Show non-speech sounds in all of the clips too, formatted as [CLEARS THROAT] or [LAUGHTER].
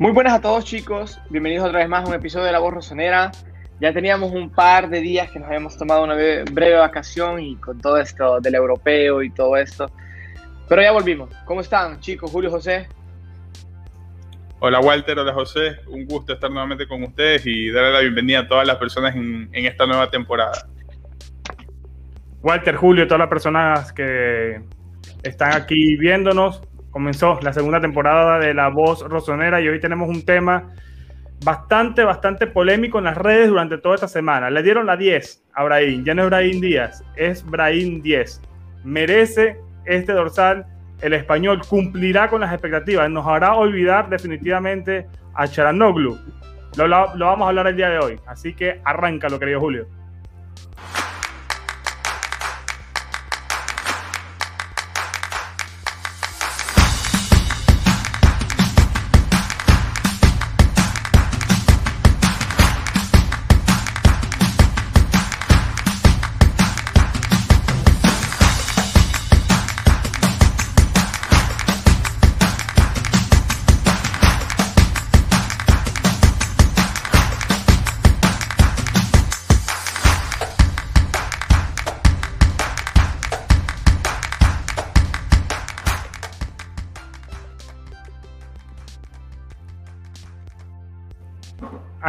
Muy buenas a todos chicos, bienvenidos otra vez más a un episodio de La Voz Rosonera. Ya teníamos un par de días que nos habíamos tomado una breve vacación y con todo esto del europeo y todo esto. Pero ya volvimos. ¿Cómo están chicos? Julio José. Hola Walter, hola José. Un gusto estar nuevamente con ustedes y darle la bienvenida a todas las personas en, en esta nueva temporada. Walter, Julio, todas las personas que están aquí viéndonos comenzó la segunda temporada de La Voz Rosonera y hoy tenemos un tema bastante, bastante polémico en las redes durante toda esta semana. Le dieron la 10 a Brahim, ya no es Brahim Díaz, es Brahim 10. Merece este dorsal, el español cumplirá con las expectativas, nos hará olvidar definitivamente a Charanoglu. Lo, lo vamos a hablar el día de hoy, así que arranca lo querido Julio.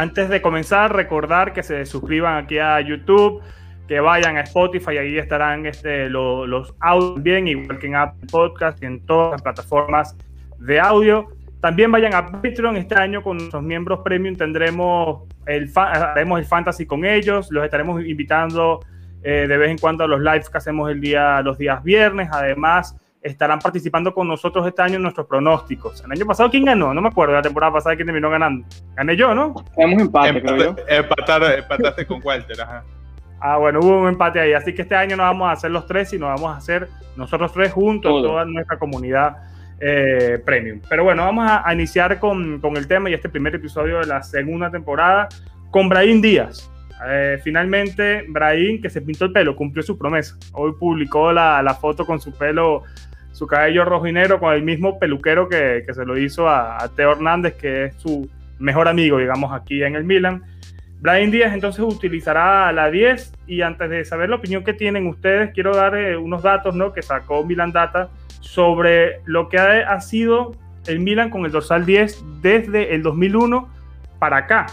Antes de comenzar, recordar que se suscriban aquí a YouTube, que vayan a Spotify, ahí estarán este, los audios bien, igual que en Apple Podcast y en todas las plataformas de audio. También vayan a Patreon este año con nuestros miembros premium. Tendremos el, haremos el fantasy con ellos. Los estaremos invitando eh, de vez en cuando a los lives que hacemos el día, los días viernes. Además, estarán participando con nosotros este año en nuestros pronósticos. El año pasado, ¿quién ganó? No me acuerdo, la temporada pasada, ¿quién terminó ganando? Gané yo, ¿no? Tenemos empate, creo yo. empataste con Walter, ajá. Ah, bueno, hubo un empate ahí. Así que este año no vamos a hacer los tres, sino vamos a hacer nosotros tres juntos, toda nuestra comunidad eh, premium. Pero bueno, vamos a, iniciar con, con, el tema y este primer episodio de la segunda temporada con Brahim Díaz. Eh, finalmente, Brahim, que se pintó el pelo, cumplió su promesa. Hoy publicó la, la foto con su pelo su cabello rojo y negro con el mismo peluquero que, que se lo hizo a, Teo Hernández, que es su mejor amigo, digamos, aquí en el Milan. Brian Díaz entonces utilizará la 10 y antes de saber la opinión que tienen ustedes, quiero dar eh, unos datos ¿no? que sacó Milan Data sobre lo que ha, ha, sido el Milan con el dorsal 10 desde el 2001 para acá.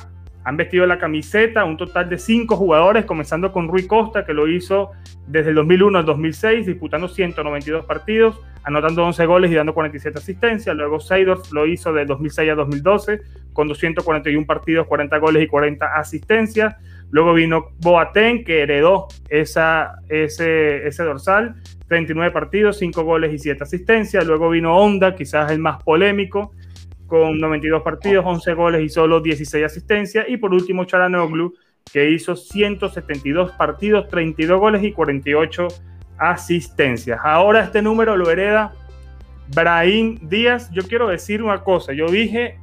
Han vestido la camiseta un total de cinco jugadores, comenzando con Rui Costa, que lo hizo desde el 2001 al 2006, disputando 192 partidos, anotando 11 goles y dando 47 asistencias. Luego Seydorf lo hizo del 2006 a 2012, con 241 partidos, 40 goles y 40 asistencias. Luego vino Boateng, que heredó esa, ese, ese dorsal, 39 partidos, 5 goles y 7 asistencias. Luego vino Honda, quizás el más polémico, con 92 partidos, 11 goles y solo 16 asistencias. Y por último, Charanoglu, que hizo 172 partidos, 32 goles y 48 asistencias. Ahora este número lo hereda Brahim Díaz. Yo quiero decir una cosa, yo dije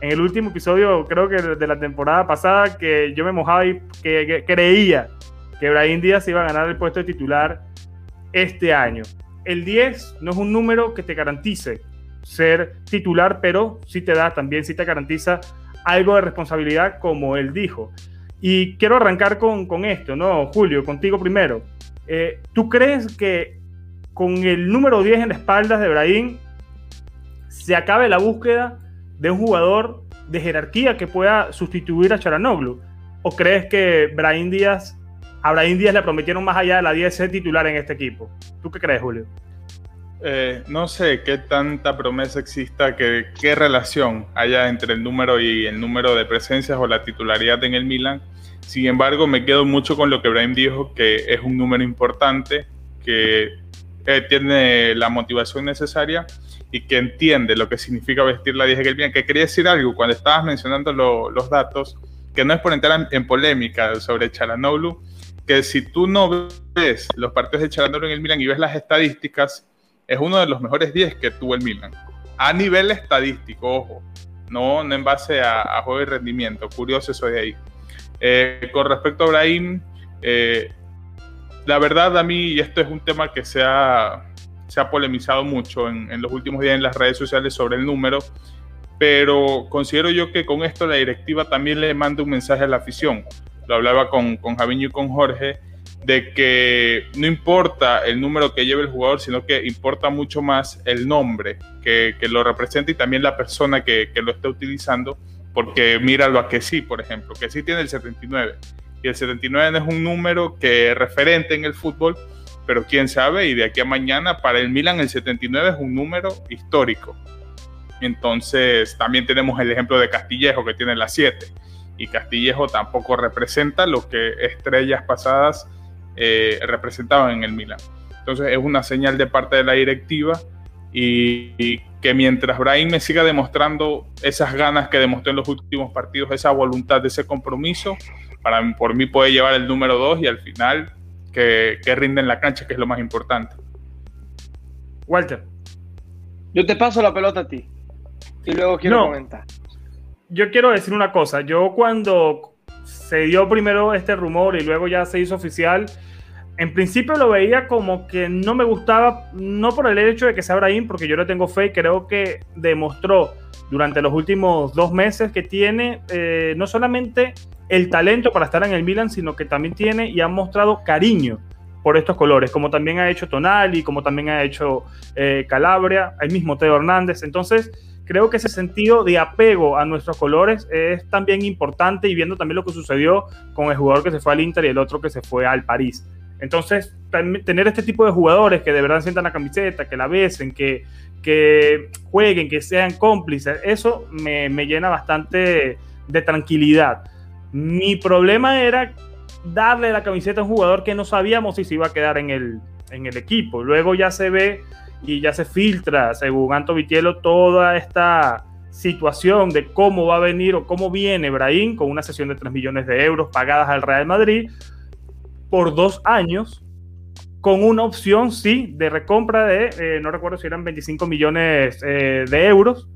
en el último episodio, creo que de la temporada pasada, que yo me mojaba y que, creía que Brahim Díaz iba a ganar el puesto de titular este año. El 10 no es un número que te garantice ser titular, pero sí te da también, sí te garantiza algo de responsabilidad, como él dijo. Y quiero arrancar con, con esto, ¿no? Julio, contigo primero. Eh, ¿Tú crees que con el número 10 en la espaldas de Brahim se acabe la búsqueda de un jugador de jerarquía que pueda sustituir a Charanoglu? ¿O crees que Brahim Díaz, a Brahim Díaz le prometieron más allá de la 10 ser titular en este equipo? ¿Tú qué crees, Julio? Eh, no sé qué tanta promesa exista, que, qué relación haya entre el número y el número de presencias o la titularidad en el Milan. Sin embargo, me quedo mucho con lo que Brahim dijo, que es un número importante, que eh, tiene la motivación necesaria y que entiende lo que significa vestir la 10 del Milan. Que quería decir algo cuando estabas mencionando los datos, que no es por entrar en, polémica sobre Chalanoglu, que si tú no ves los partidos de Chalanoglu en el Milan y ves las estadísticas, es uno de los mejores 10 que tuvo el Milan. A nivel estadístico, ojo, no, en base a, juego y rendimiento. Curioso eso de ahí. Eh, con respecto a Brahim, eh, la verdad a mí, y esto es un tema que se ha, se ha polemizado mucho en, los últimos días en las redes sociales sobre el número, pero considero yo que con esto la directiva también le manda un mensaje a la afición. Lo hablaba con, con Javiño y con Jorge, de que no importa el número que lleve el jugador, sino que importa mucho más el nombre que, lo representa y también la persona que, que, lo está utilizando, porque míralo a que sí, por ejemplo, que sí tiene el 79. Y el 79 no es un número que es referente en el fútbol, pero quién sabe, y de aquí a mañana para el Milan el 79 es un número histórico. Entonces también tenemos el ejemplo de Castillejo que tiene la 7 y Castillejo tampoco representa lo que estrellas pasadas eh, representaban en el Milan. Entonces es una señal de parte de la directiva y, que mientras Brahim me siga demostrando esas ganas que demostró en los últimos partidos, esa voluntad, ese compromiso, para por mí puede llevar el número 2 y al final que, que rinde en la cancha, que es lo más importante. Walter. Yo te paso la pelota a ti y luego quiero comentar. Yo quiero decir una cosa. Yo cuando se dio primero este rumor y luego ya se hizo oficial, en principio lo veía como que no me gustaba, no por el hecho de que sea Brahim, porque yo le tengo fe y creo que demostró durante los últimos dos meses que tiene eh, no solamente el talento para estar en el Milan, sino que también tiene y ha mostrado cariño por estos colores, como también ha hecho Tonali, como también ha hecho eh, Calabria, el mismo Teo Hernández. Entonces, creo que ese sentido de apego a nuestros colores es también importante y viendo también lo que sucedió con el jugador que se fue al Inter y el otro que se fue al París. Entonces, tener este tipo de jugadores que de verdad sientan la camiseta, que la besen, que, que jueguen, que sean cómplices, eso me, me llena bastante de tranquilidad. Mi problema era darle la camiseta a un jugador que no sabíamos si se iba a quedar en el, equipo. Luego ya se ve y ya se filtra, según Anto Vitielo, toda esta situación de cómo va a venir o cómo viene Brahim con una sesión de 3 millones de euros pagadas al Real Madrid por dos años, con una opción, sí, de recompra de, eh, no recuerdo si eran 25 millones eh, de euros,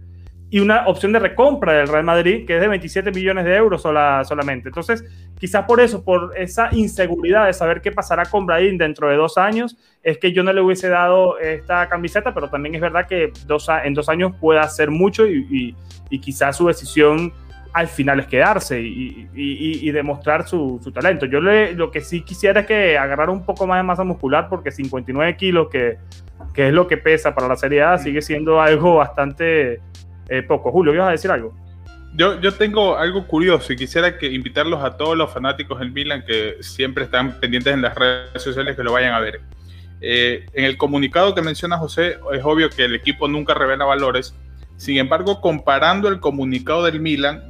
y una opción de recompra del Real Madrid que es de 27 millones de euros sola, solamente. Entonces, quizás por eso, por esa inseguridad de saber qué pasará con Brahim dentro de dos años, es que yo no le hubiese dado esta camiseta, pero también es verdad que dos, en dos años puede hacer mucho y, y, quizás su decisión al final es quedarse y, demostrar su, talento. Yo le, lo que sí quisiera es que agarrara un poco más de masa muscular porque 59 kilos, que, que es lo que pesa para la Serie A, sigue siendo algo bastante eh, poco. Julio, ¿ibas a decir algo? Yo, yo tengo algo curioso y quisiera que invitarlos a todos los fanáticos del Milan que siempre están pendientes en las redes sociales que lo vayan a ver. Eh, en el comunicado que menciona José, es obvio que el equipo nunca revela valores. Sin embargo, comparando el comunicado del Milan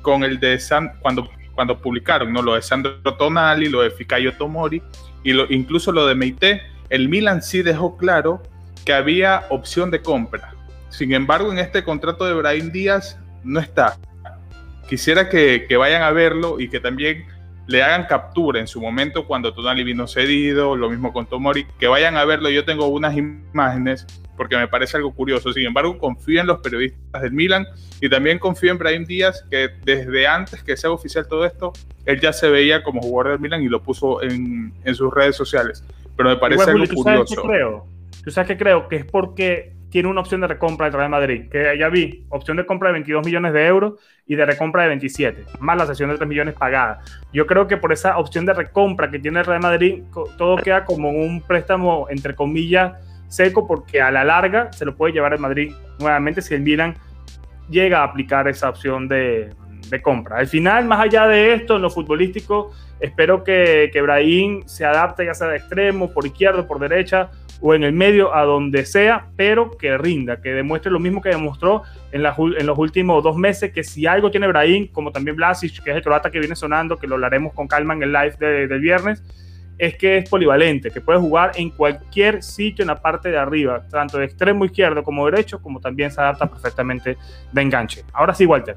con el de San, cuando, cuando publicaron ¿no? lo de Sandro Tonali, lo de Fikayo Tomori y lo, incluso lo de Meite, el Milan sí dejó claro que había opción de compra. Sin embargo, en este contrato de Brahim Díaz no está. Quisiera que, vayan a verlo y que también le hagan captura en su momento cuando Tonali vino cedido, lo mismo con Tomori, que vayan a verlo. Yo tengo unas imágenes porque me parece algo curioso. Sin embargo, confío en los periodistas del Milan y también confío en Brahim Díaz, que desde antes que sea oficial todo esto, él ya se veía como jugador del Milan y lo puso en, sus redes sociales. Pero me parece algo curioso. creo? ¿Tú sabes qué creo? Que es porque tiene una opción de recompra del Real Madrid, que ya vi, opción de compra de 22 millones de euros y de recompra de 27, más la sesión de 3 millones pagada. Yo creo que por esa opción de recompra que tiene el Real Madrid, todo queda como un préstamo, entre comillas, seco, porque a la larga se lo puede llevar el Madrid nuevamente si el Milan llega a aplicar esa opción de, de compra. Al final, más allá de esto, en lo futbolístico, espero que, que Brahim se adapte ya sea de extremo, por izquierda, por derecha, o en el medio, a donde sea, pero que rinda, que demuestre lo mismo que demostró en, los últimos dos meses, que si algo tiene Brahim, como también Blasic, que es el croata que viene sonando, que lo hablaremos con calma en el live del viernes, es que es polivalente, que puede jugar en cualquier sitio en la parte de arriba, tanto de extremo izquierdo como derecho, como también se adapta perfectamente de enganche. Ahora sí, Walter.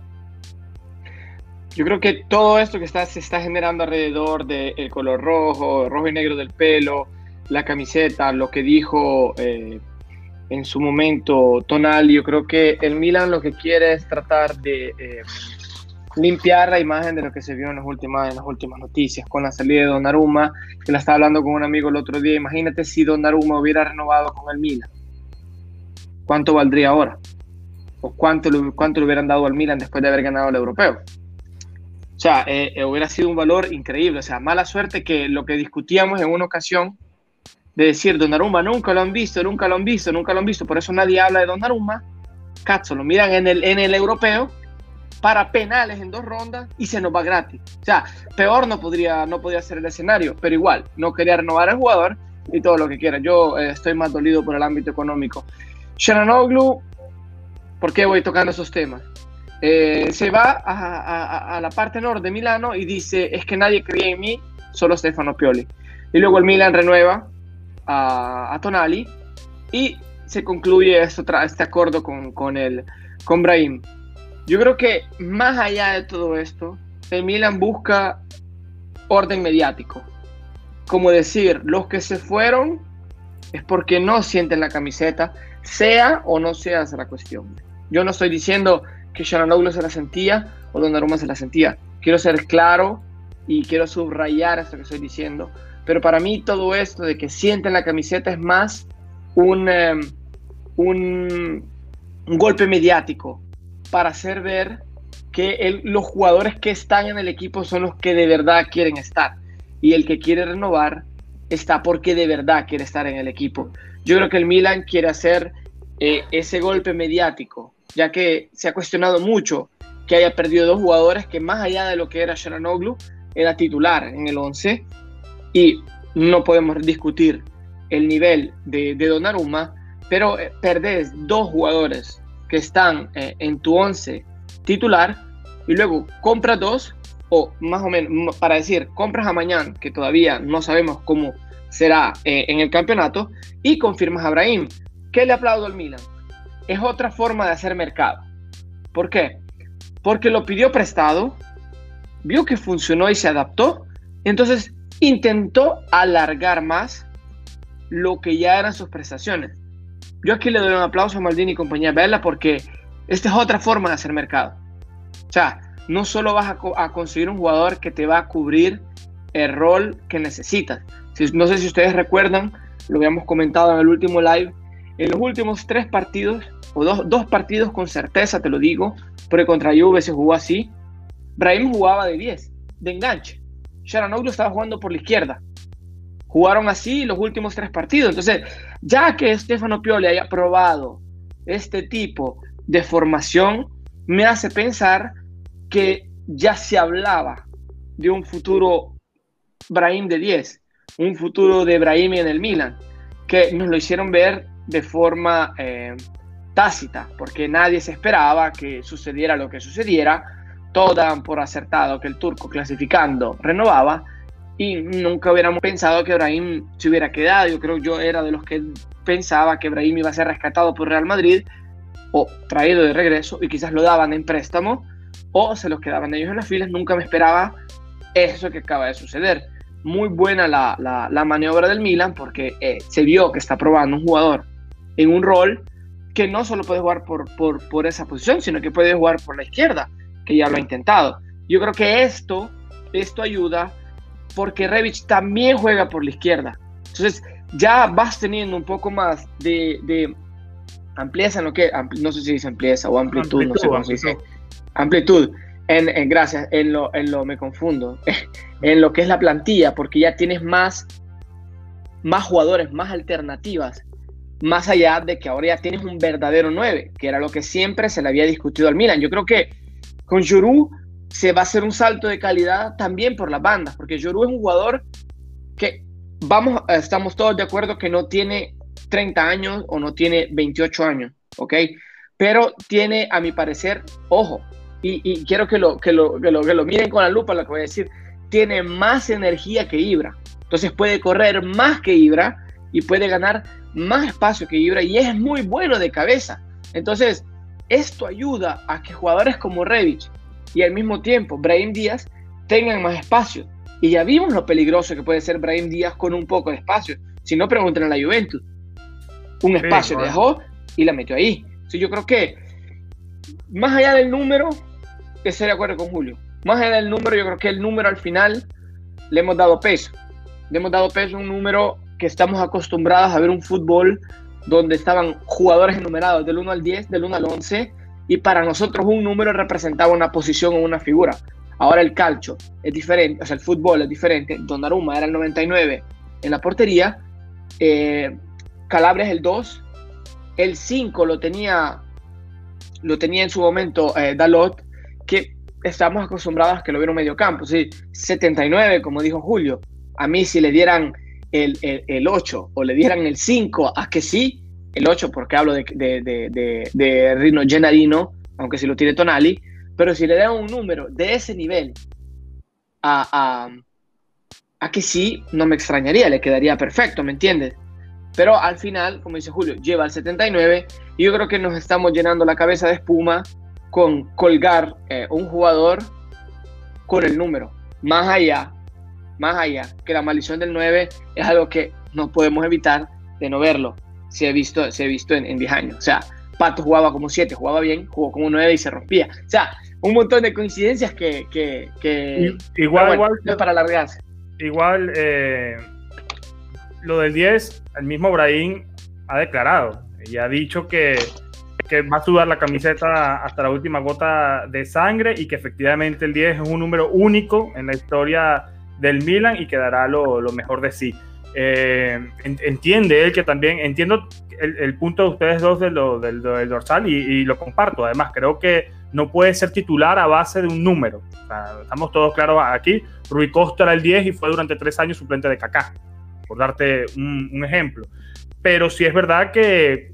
Yo creo que todo esto que está, se está generando alrededor del color rojo, rojo y negro del pelo, la camiseta, lo que dijo eh, en su momento Tonali, yo creo que el Milan lo que quiere es tratar de eh, limpiar la imagen de lo que se vio en las, últimas, en las últimas noticias, con la salida de Donnarumma, que la estaba hablando con un amigo el otro día, imagínate si Donnarumma hubiera renovado con el Milan, ¿cuánto valdría ahora? o cuánto, cuánto le hubieran dado al Milan después de haber ganado el europeo. O sea, eh, hubiera sido un valor increíble. O sea, mala suerte que lo que discutíamos en una ocasión de decir Donnarumma nunca lo han visto, nunca lo han visto, nunca lo han visto, por eso nadie habla de Donnarumma. Cazzo, lo miran en el, en el europeo para penales en dos rondas y se nos va gratis. O sea, peor no podría, no podría ser el escenario, pero igual, no quería renovar al jugador y todo lo que quiera. Yo eh, estoy más dolido por el ámbito económico. Oglu, ¿por qué voy tocando esos temas? Eh, se va a, la parte norte de Milano y dice, es que nadie creía en mí, solo Stefano Pioli. Y luego el Milan renueva a, Tonali y se concluye esto, este acuerdo con, con, el, con Brahim. Yo creo que más allá de todo esto, el Milan busca orden mediático. Como decir, los que se fueron es porque no sienten la camiseta, sea o no sea esa la cuestión. Yo no estoy diciendo que Sharanoglu se la sentía o Donnarumma se la sentía. Quiero ser claro y quiero subrayar esto que estoy diciendo. Pero para mí todo esto de que sienten la camiseta es más un, em, un, golpe mediático para hacer ver que los jugadores que están en el equipo son los que de verdad quieren estar. Y el que quiere renovar está porque de verdad quiere estar en el equipo. Yo creo que el Milan quiere hacer eh, ese golpe mediático, ya que se ha cuestionado mucho que haya perdido dos jugadores que más allá de lo que era Sharanoglu, era titular en el 11 y no podemos discutir el nivel de, de Donnarumma, pero eh, perdés dos jugadores que están eh, en tu 11 titular y luego compras dos o más o menos para decir compras a mañana que todavía no sabemos cómo será eh, en el campeonato y confirmas a Brahim. ¿Qué le aplaudo al Milan? Es otra forma de hacer mercado. ¿Por qué? Porque lo pidió prestado, vio que funcionó y se adaptó, entonces intentó alargar más lo que ya eran sus prestaciones. Yo aquí le doy un aplauso a Maldini y compañía Bella porque esta es otra forma de hacer mercado. O sea, no solo vas a, conseguir un jugador que te va a cubrir el rol que necesitas. no sé si ustedes recuerdan, lo habíamos comentado en el último live, en los últimos tres partidos, o dos, dos partidos con certeza, te lo digo, porque contra Juve se jugó así, Brahim jugaba de 10, de enganche. Sharanoglu estaba jugando por la izquierda. Jugaron así los últimos tres partidos. Entonces, ya que Stefano Pioli haya probado este tipo de formación, me hace pensar que ya se hablaba de un futuro Brahim de 10, un futuro de Brahim en el Milan, que nos lo hicieron ver de forma eh, tácita, porque nadie se esperaba que sucediera lo que sucediera todos daban por acertado que el turco clasificando renovaba y nunca hubiéramos pensado que Brahim se hubiera quedado. Yo creo que yo era de los que pensaba que Brahim iba a ser rescatado por Real Madrid o traído de regreso y quizás lo daban en préstamo o se los quedaban ellos en las filas. Nunca me esperaba eso que acaba de suceder. Muy buena la, la, maniobra del Milan porque eh, se vio que está probando un jugador en un rol que no solo puede jugar por, por, por esa posición, sino que puede jugar por la izquierda que ya lo ha intentado. Yo creo que esto, esto ayuda porque Revich también juega por la izquierda. Entonces ya vas teniendo un poco más de, de amplieza en lo que, no sé si dice amplieza o amplitud, no sé cómo se dice. Amplitud. En, gracias, en lo, en lo me confundo, [LAUGHS] en lo que es la plantilla, porque ya tienes más, más jugadores, más alternativas, más allá de que ahora ya tienes un verdadero 9, que era lo que siempre se le había discutido al Milan. Yo creo que con Juru se va a hacer un salto de calidad también por las bandas, porque Juru es un jugador que vamos, estamos todos de acuerdo que no tiene 30 años o no tiene 28 años, ¿ok? Pero tiene, a mi parecer, ojo, y, quiero que lo, que, lo, que, lo, que lo miren con la lupa lo que voy a decir, tiene más energía que Ibra. Entonces puede correr más que Ibra y puede ganar más espacio que Ibra y es muy bueno de cabeza. Entonces, esto ayuda a que jugadores como Revich y al mismo tiempo Brahim Díaz tengan más espacio. Y ya vimos lo peligroso que puede ser Brahim Díaz con un poco de espacio. Si no, pregunten a la Juventus. Un espacio dejó y la metió ahí. Sí, yo creo que más allá del número, estoy de acuerdo con Julio. Más allá del número, yo creo que el número al final le hemos dado peso. Le hemos dado peso a un número que estamos acostumbrados a ver un fútbol donde estaban jugadores enumerados del 1 al 10, del 1 al 11, y para nosotros un número representaba una posición o una figura. Ahora el calcio es diferente, o sea, el fútbol es diferente. Donnarumma era el 99 en la portería, eh, Calabria es el 2, el 5 lo tenía, lo tenía en su momento eh, Dalot, que estamos acostumbrados a que lo viera un medio campo, ¿sí? 79, como dijo Julio. A mí si le dieran el, el, 8 o le dieran el 5, a que sí, el 8 porque hablo de, de, de, Rino Gennarino, aunque si lo tiene Tonali, pero si le dan un número de ese nivel a, a, a que sí, no me extrañaría, le quedaría perfecto, ¿me entiendes? Pero al final, como dice Julio, lleva el 79 y yo creo que nos estamos llenando la cabeza de espuma con colgar eh, un jugador con el número. Más allá, más allá, que la maldición del 9 es algo que no podemos evitar de no verlo. Se ha visto, se ha visto en, en 10 años. O sea, Pato jugaba como 7, jugaba bien, jugó como 9 y se rompía. O sea, un montón de coincidencias que... que, que igual, igual, no es para alargarse. Igual, eh, lo del 10, el mismo Brahim ha declarado y ha dicho que, que, va a sudar la camiseta hasta la última gota de sangre y que efectivamente el 10 es un número único en la historia del Milan y que dará lo, lo mejor de sí. Eh, entiende él que también, entiendo el, punto de ustedes dos del, del, dorsal y, y, lo comparto. Además, creo que no puede ser titular a base de un número. estamos todos claros aquí. Rui Costa era el 10 y fue durante tres años suplente de Kaká por darte un, ejemplo. Pero sí es verdad que,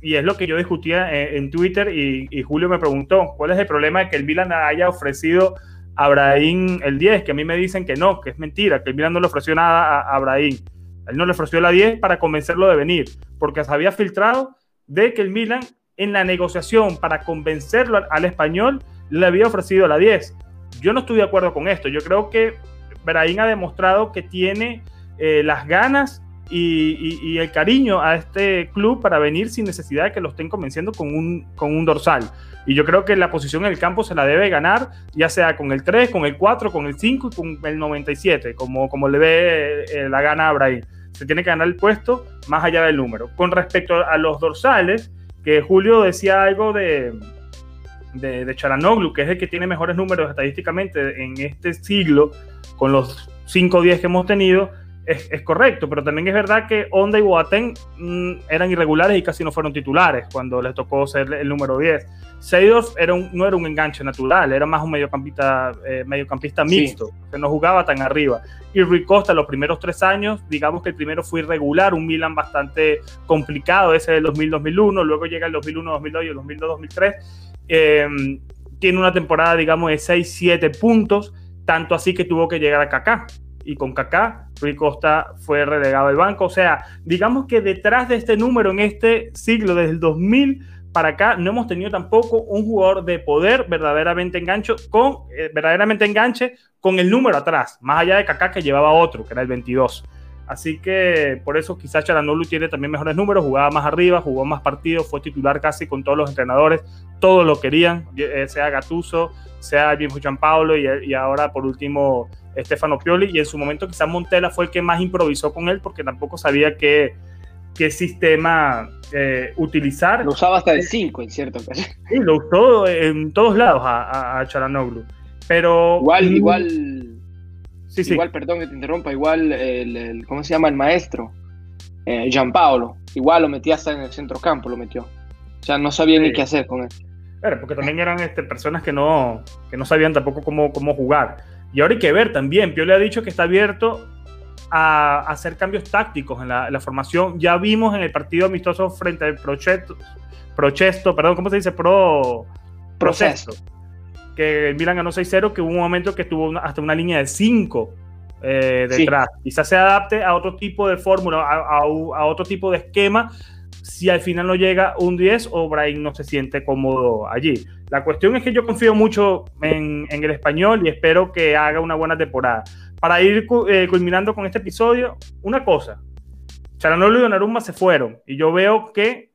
y es lo que yo discutía en, Twitter y, Julio me preguntó, ¿cuál es el problema de que el Milan haya ofrecido a Brahim el 10? Que a mí me dicen que no, que es mentira, que el Milan no le ofreció nada a, a Brahim. Él no le ofreció la 10 para convencerlo de venir, porque se había filtrado de que el Milan en la negociación para convencerlo al, al español le había ofrecido la 10. Yo no estoy de acuerdo con esto. Yo creo que Brahim ha demostrado que tiene eh, las ganas y, el cariño a este club para venir sin necesidad de que lo estén convenciendo con un, con un dorsal. Y yo creo que la posición en el campo se la debe ganar, ya sea con el 3, con el 4, con el 5 y con el 97, como, como le ve eh, la gana a Brahim. Se tiene que ganar el puesto más allá del número. Con respecto a los dorsales, que Julio decía algo de, de, de Charanoglu, que es el que tiene mejores números estadísticamente en este siglo, con los 5 o 10 que hemos tenido, es, correcto, pero también es verdad que Onda y Boateng mm, eran irregulares y casi no fueron titulares cuando les tocó ser el número 10. Seydorf era no era un enganche natural, era más un mediocampista, eh, mediocampista mixto, que no jugaba tan arriba. Y Rui Costa, los primeros tres años, digamos que el primero fue irregular, un Milan bastante complicado, ese del 2000-2001, luego llega el 2001-2002 y el 2002-2003. Em, tiene una temporada, digamos, de 6-7 puntos, tanto así que tuvo que llegar a Kaká y con Kaká, Rui Costa fue relegado al banco. O sea, digamos que detrás de este número en este siglo, desde el 2000 para acá, no hemos tenido tampoco un jugador de poder verdaderamente engancho con, eh, verdaderamente enganche con el número atrás, más allá de Kaká que llevaba otro, que era el 22. Así que por eso quizás Charanoglu tiene también mejores números, jugaba más arriba, jugó más partidos, fue titular casi con todos los entrenadores, todos lo querían, eh, sea Gatuso, sea Jim Paulo y, y ahora por último Stefano Pioli y en su momento quizás Montella fue el que más improvisó con él porque tampoco sabía qué, qué sistema eh, utilizar. Lo usaba hasta el 5 en cierto caso. Sí, lo usó en todos lados a, a, Charanoglu. Pero... Igual, igual... Sí, sí. Igual, perdón que te interrumpa, igual el, ¿cómo se llama? El maestro, eh, Gianpaolo, igual lo metía hasta en el centro campo, lo metió. O sea, no sabía ni qué hacer con él. Pero porque también eran este, personas que no, que no sabían tampoco cómo, cómo jugar. Y ahora hay que ver también, Pio le ha dicho que está abierto a, hacer cambios tácticos en la, formación. Ya vimos en el partido amistoso frente al Prochesto, Prochesto perdón, ¿cómo se dice? Pro, Proceso. Que el Milan ganó 6-0, que hubo un momento que tuvo hasta una línea de 5 eh, detrás. Quizás se adapte a otro tipo de fórmula, a, a, otro tipo de esquema, si al final no llega un 10 o Brian no se siente cómodo allí. La cuestión es que yo confío mucho en, el español y espero que haga una buena temporada. Para ir eh, culminando con este episodio, una cosa. Charanoglu y Donnarumma se fueron y yo veo que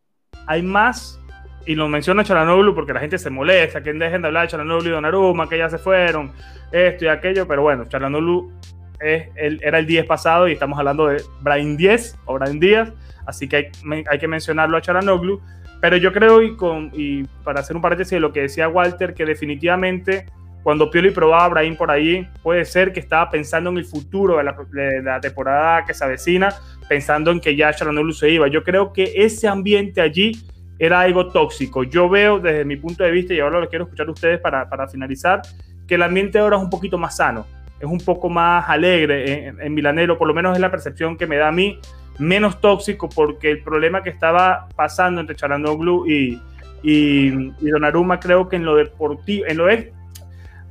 hay más, y lo menciona Charanoglu porque la gente se molesta, que dejen de hablar de Charanoglu y Donnarumma, que ya se fueron, esto y aquello, pero bueno, Charanoglu era el 10 pasado y estamos hablando de Brian 10 o Brian Díaz, así que hay, hay que mencionarlo a Charanoglu Pero yo creo, y, con, y para hacer un paréntesis de lo que decía Walter, que definitivamente cuando Pioli probaba a Brahim por ahí, puede ser que estaba pensando en el futuro de la, temporada que se avecina, pensando en que ya Charanolu se iba. Yo creo que ese ambiente allí era algo tóxico. Yo veo desde mi punto de vista, y ahora lo quiero escuchar a ustedes para, para finalizar, que el ambiente ahora es un poquito más sano, es un poco más alegre en, en Milanero, por lo menos es la percepción que me da a mí, menos tóxico, porque el problema que estaba pasando entre Charanoglu y, y, y Donnarumma creo que en lo deportivo, en lo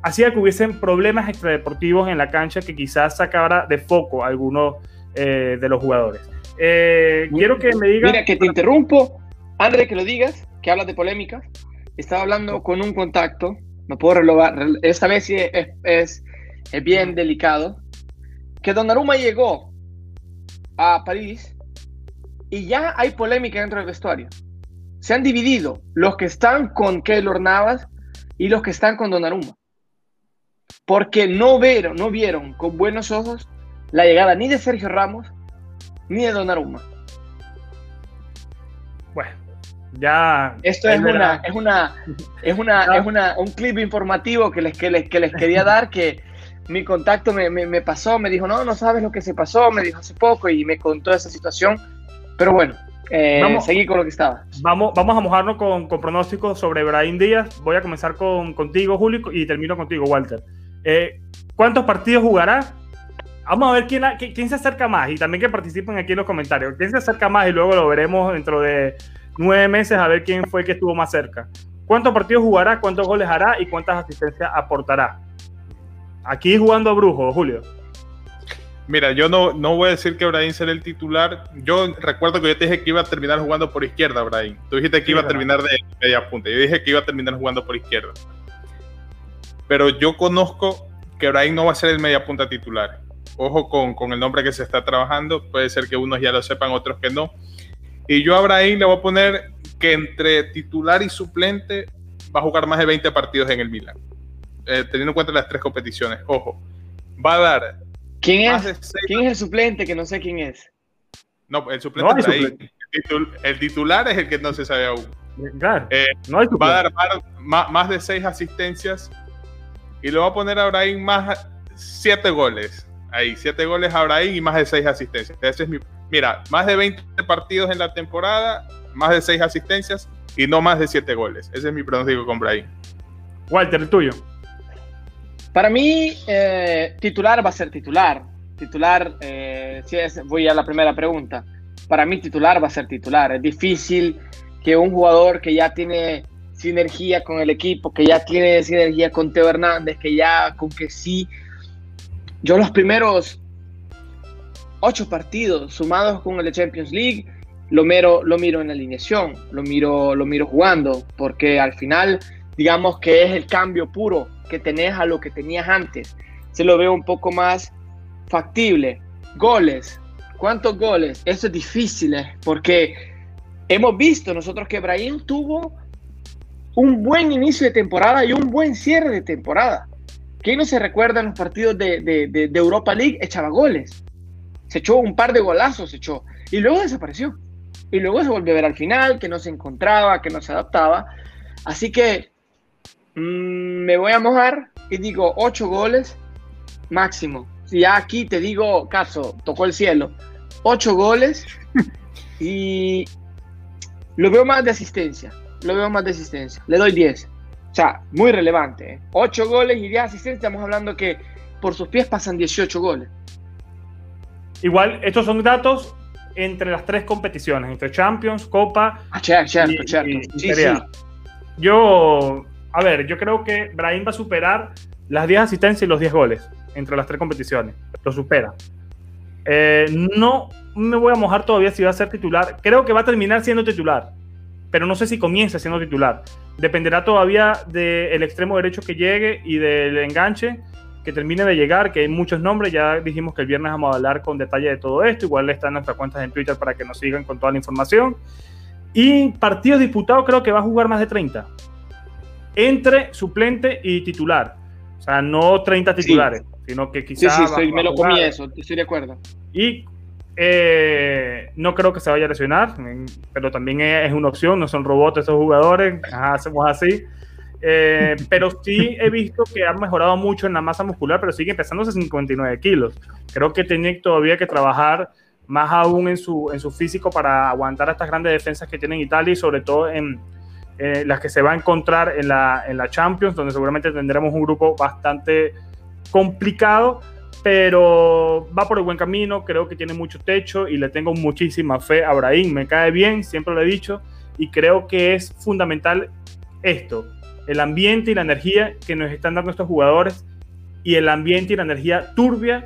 hacía que hubiesen problemas extradeportivos en la cancha que quizás sacara de foco a algunos eh, de los jugadores. Eh, quiero que me digas... Mira, que te interrumpo, André, que lo digas, que hablas de polémica. Estaba hablando con un contacto, no puedo relevar, esta vez sí es, es, es bien delicado, que Donnarumma llegó a París y ya hay polémica dentro del vestuario. Se han dividido los que están con Keylor Navas y los que están con Donnarumma porque no vieron, no vieron con buenos ojos la llegada ni de Sergio Ramos ni de Donnarumma. Bueno, ya. Esto es, una, es una, es una, [LAUGHS] es una, un clip informativo que les, que les, que les quería dar que mi contacto me, me, pasó, me dijo, no, no sabes lo que se pasó, me dijo hace poco y me contó esa situación. Pero bueno, eh, vamos, seguí con lo que estaba. Vamos, vamos a mojarnos con, con pronósticos sobre Brahim Díaz. Voy a comenzar con, contigo, Julio, y termino contigo, Walter. Eh, ¿Cuántos partidos jugará? Vamos a ver quién, quién se acerca más y también que participen aquí en los comentarios. ¿Quién se acerca más? Y luego lo veremos dentro de nueve meses a ver quién fue el que estuvo más cerca. ¿Cuántos partidos jugará? ¿Cuántos goles hará? ¿Y cuántas asistencias aportará? Aquí jugando a brujo, Julio. Mira, yo no, no voy a decir que Brahim será el titular. Yo recuerdo que yo te dije que iba a terminar jugando por izquierda, Brahim. Tú dijiste que iba a terminar de media punta. Yo dije que iba a terminar jugando por izquierda pero yo conozco que Brahim no va a ser el media punta titular. Ojo con, el nombre que se está trabajando, puede ser que unos ya lo sepan, otros que no. Y yo a Brahim le voy a poner que entre titular y suplente va a jugar más de 20 partidos en el Milan, eh, teniendo en cuenta las tres competiciones. Ojo, va a dar. ¿Quién es? ¿Quién es el suplente? Que no sé quién es. No, el suplente es El, titular es el que no se sabe aún. Claro, eh, no hay va a dar más, más de seis asistencias y le voy a poner a Brahim más siete goles. Ahí, siete goles a Brahim y más de seis asistencias. Ese es mi, mira, más de 20 partidos en la temporada, más de seis asistencias y no más de siete goles. Ese es mi pronóstico con Brahim. Walter, el tuyo. Para mí, eh, titular va a ser titular. Titular, eh, si es, voy a la primera pregunta. Para mí, titular va a ser titular. Es difícil que un jugador que ya tiene sinergia con el equipo, que ya tiene sinergia con Teo Hernández, que ya con que sí. Yo los primeros ocho partidos sumados con el Champions League, lo miro, lo miro en alineación, lo miro, lo miro jugando, porque al final, digamos que es el cambio puro que tenés a lo que tenías antes. Se lo veo un poco más factible. Goles. ¿Cuántos goles? Eso es difícil, ¿eh? porque hemos visto nosotros que Brahim tuvo un buen inicio de temporada y un buen cierre de temporada. ¿Quién no se recuerda en los partidos de, Europa League? Echaba goles. Se echó un par de golazos, se echó. Y luego desapareció. Y luego se volvió a ver al final, que no se encontraba, que no se adaptaba. Así que mm, me voy a mojar y digo ocho goles máximo. Si ya aquí te digo, caso, tocó el cielo, ocho goles [LAUGHS] y lo veo más de asistencia lo veo más de asistencia. Le doy 10. O sea, muy relevante. 8 ¿eh? goles y 10 asistencias. Estamos hablando que por sus pies pasan 18 goles. Igual, estos son datos entre las tres competiciones, entre Champions, Copa ah, cierto, cierto, Yo, a ver, yo creo que Brahim va a superar las 10 asistencias y los 10 goles entre las tres competiciones. Lo supera. Eh, no me voy a mojar todavía si va a ser titular. Creo que va a terminar siendo titular pero no sé si comienza siendo titular. Dependerá todavía del extremo derecho que llegue y del enganche que termine de llegar, que hay muchos nombres. Ya dijimos que el viernes vamos a hablar con detalle de todo esto. Igual están en nuestras cuentas en Twitter para que nos sigan con toda la información. Y partidos disputados creo que va a jugar más de 30. Entre suplente y titular. O sea, no 30 titulares, sino que quizás... Sí, sí, me lo comí eso, estoy de acuerdo. Y Eh, no creo que se vaya a lesionar, pero también es una opción, no son robots esos jugadores, hacemos así. Eh, [LAUGHS] pero sí he visto que ha mejorado mucho en la masa muscular, pero sigue empezando a 59 kilos. Creo que tiene todavía que trabajar más aún en su, en su físico para aguantar estas grandes defensas que tiene Italia y sobre todo en eh, las que se va a encontrar en la, en la Champions, donde seguramente tendremos un grupo bastante complicado, pero va por el buen camino, creo que tiene mucho techo y le tengo muchísima fe a Brahim, me cae bien, siempre lo he dicho, y creo que es fundamental esto, el ambiente y la energía que nos están dando estos jugadores y el ambiente y la energía turbia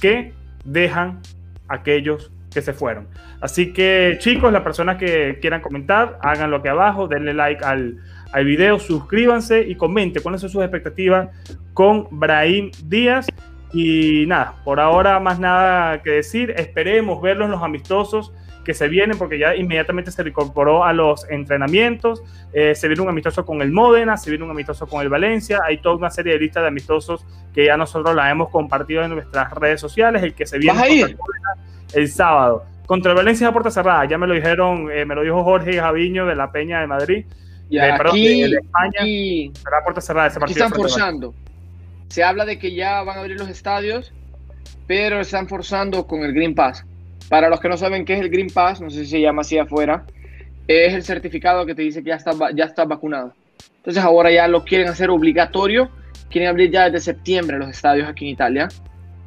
que dejan aquellos que se fueron. Así que chicos, las personas que quieran comentar, háganlo aquí abajo, denle like al, al video, suscríbanse y comenten cuáles son sus expectativas con Brahim Díaz. Y nada, por ahora más nada que decir. Esperemos verlos en los amistosos que se vienen, porque ya inmediatamente se incorporó a los entrenamientos. Eh, se viene un amistoso con el Módena, se viene un amistoso con el Valencia. Hay toda una serie de listas de amistosos que ya nosotros la hemos compartido en nuestras redes sociales. El que se viene el, el sábado. Contra el Valencia a puerta cerrada, ya me lo dijeron, eh, me lo dijo Jorge Javiño de la Peña de Madrid. Y aquí, de, España, será puerta cerrada ese partido. Están forzando. Se habla de que ya van a abrir los estadios, pero están forzando con el Green Pass. Para los que no saben qué es el Green Pass, no sé si se llama así afuera, es el certificado que te dice que ya estás ya está vacunado. Entonces ahora ya lo quieren hacer obligatorio, quieren abrir ya desde septiembre los estadios aquí en Italia,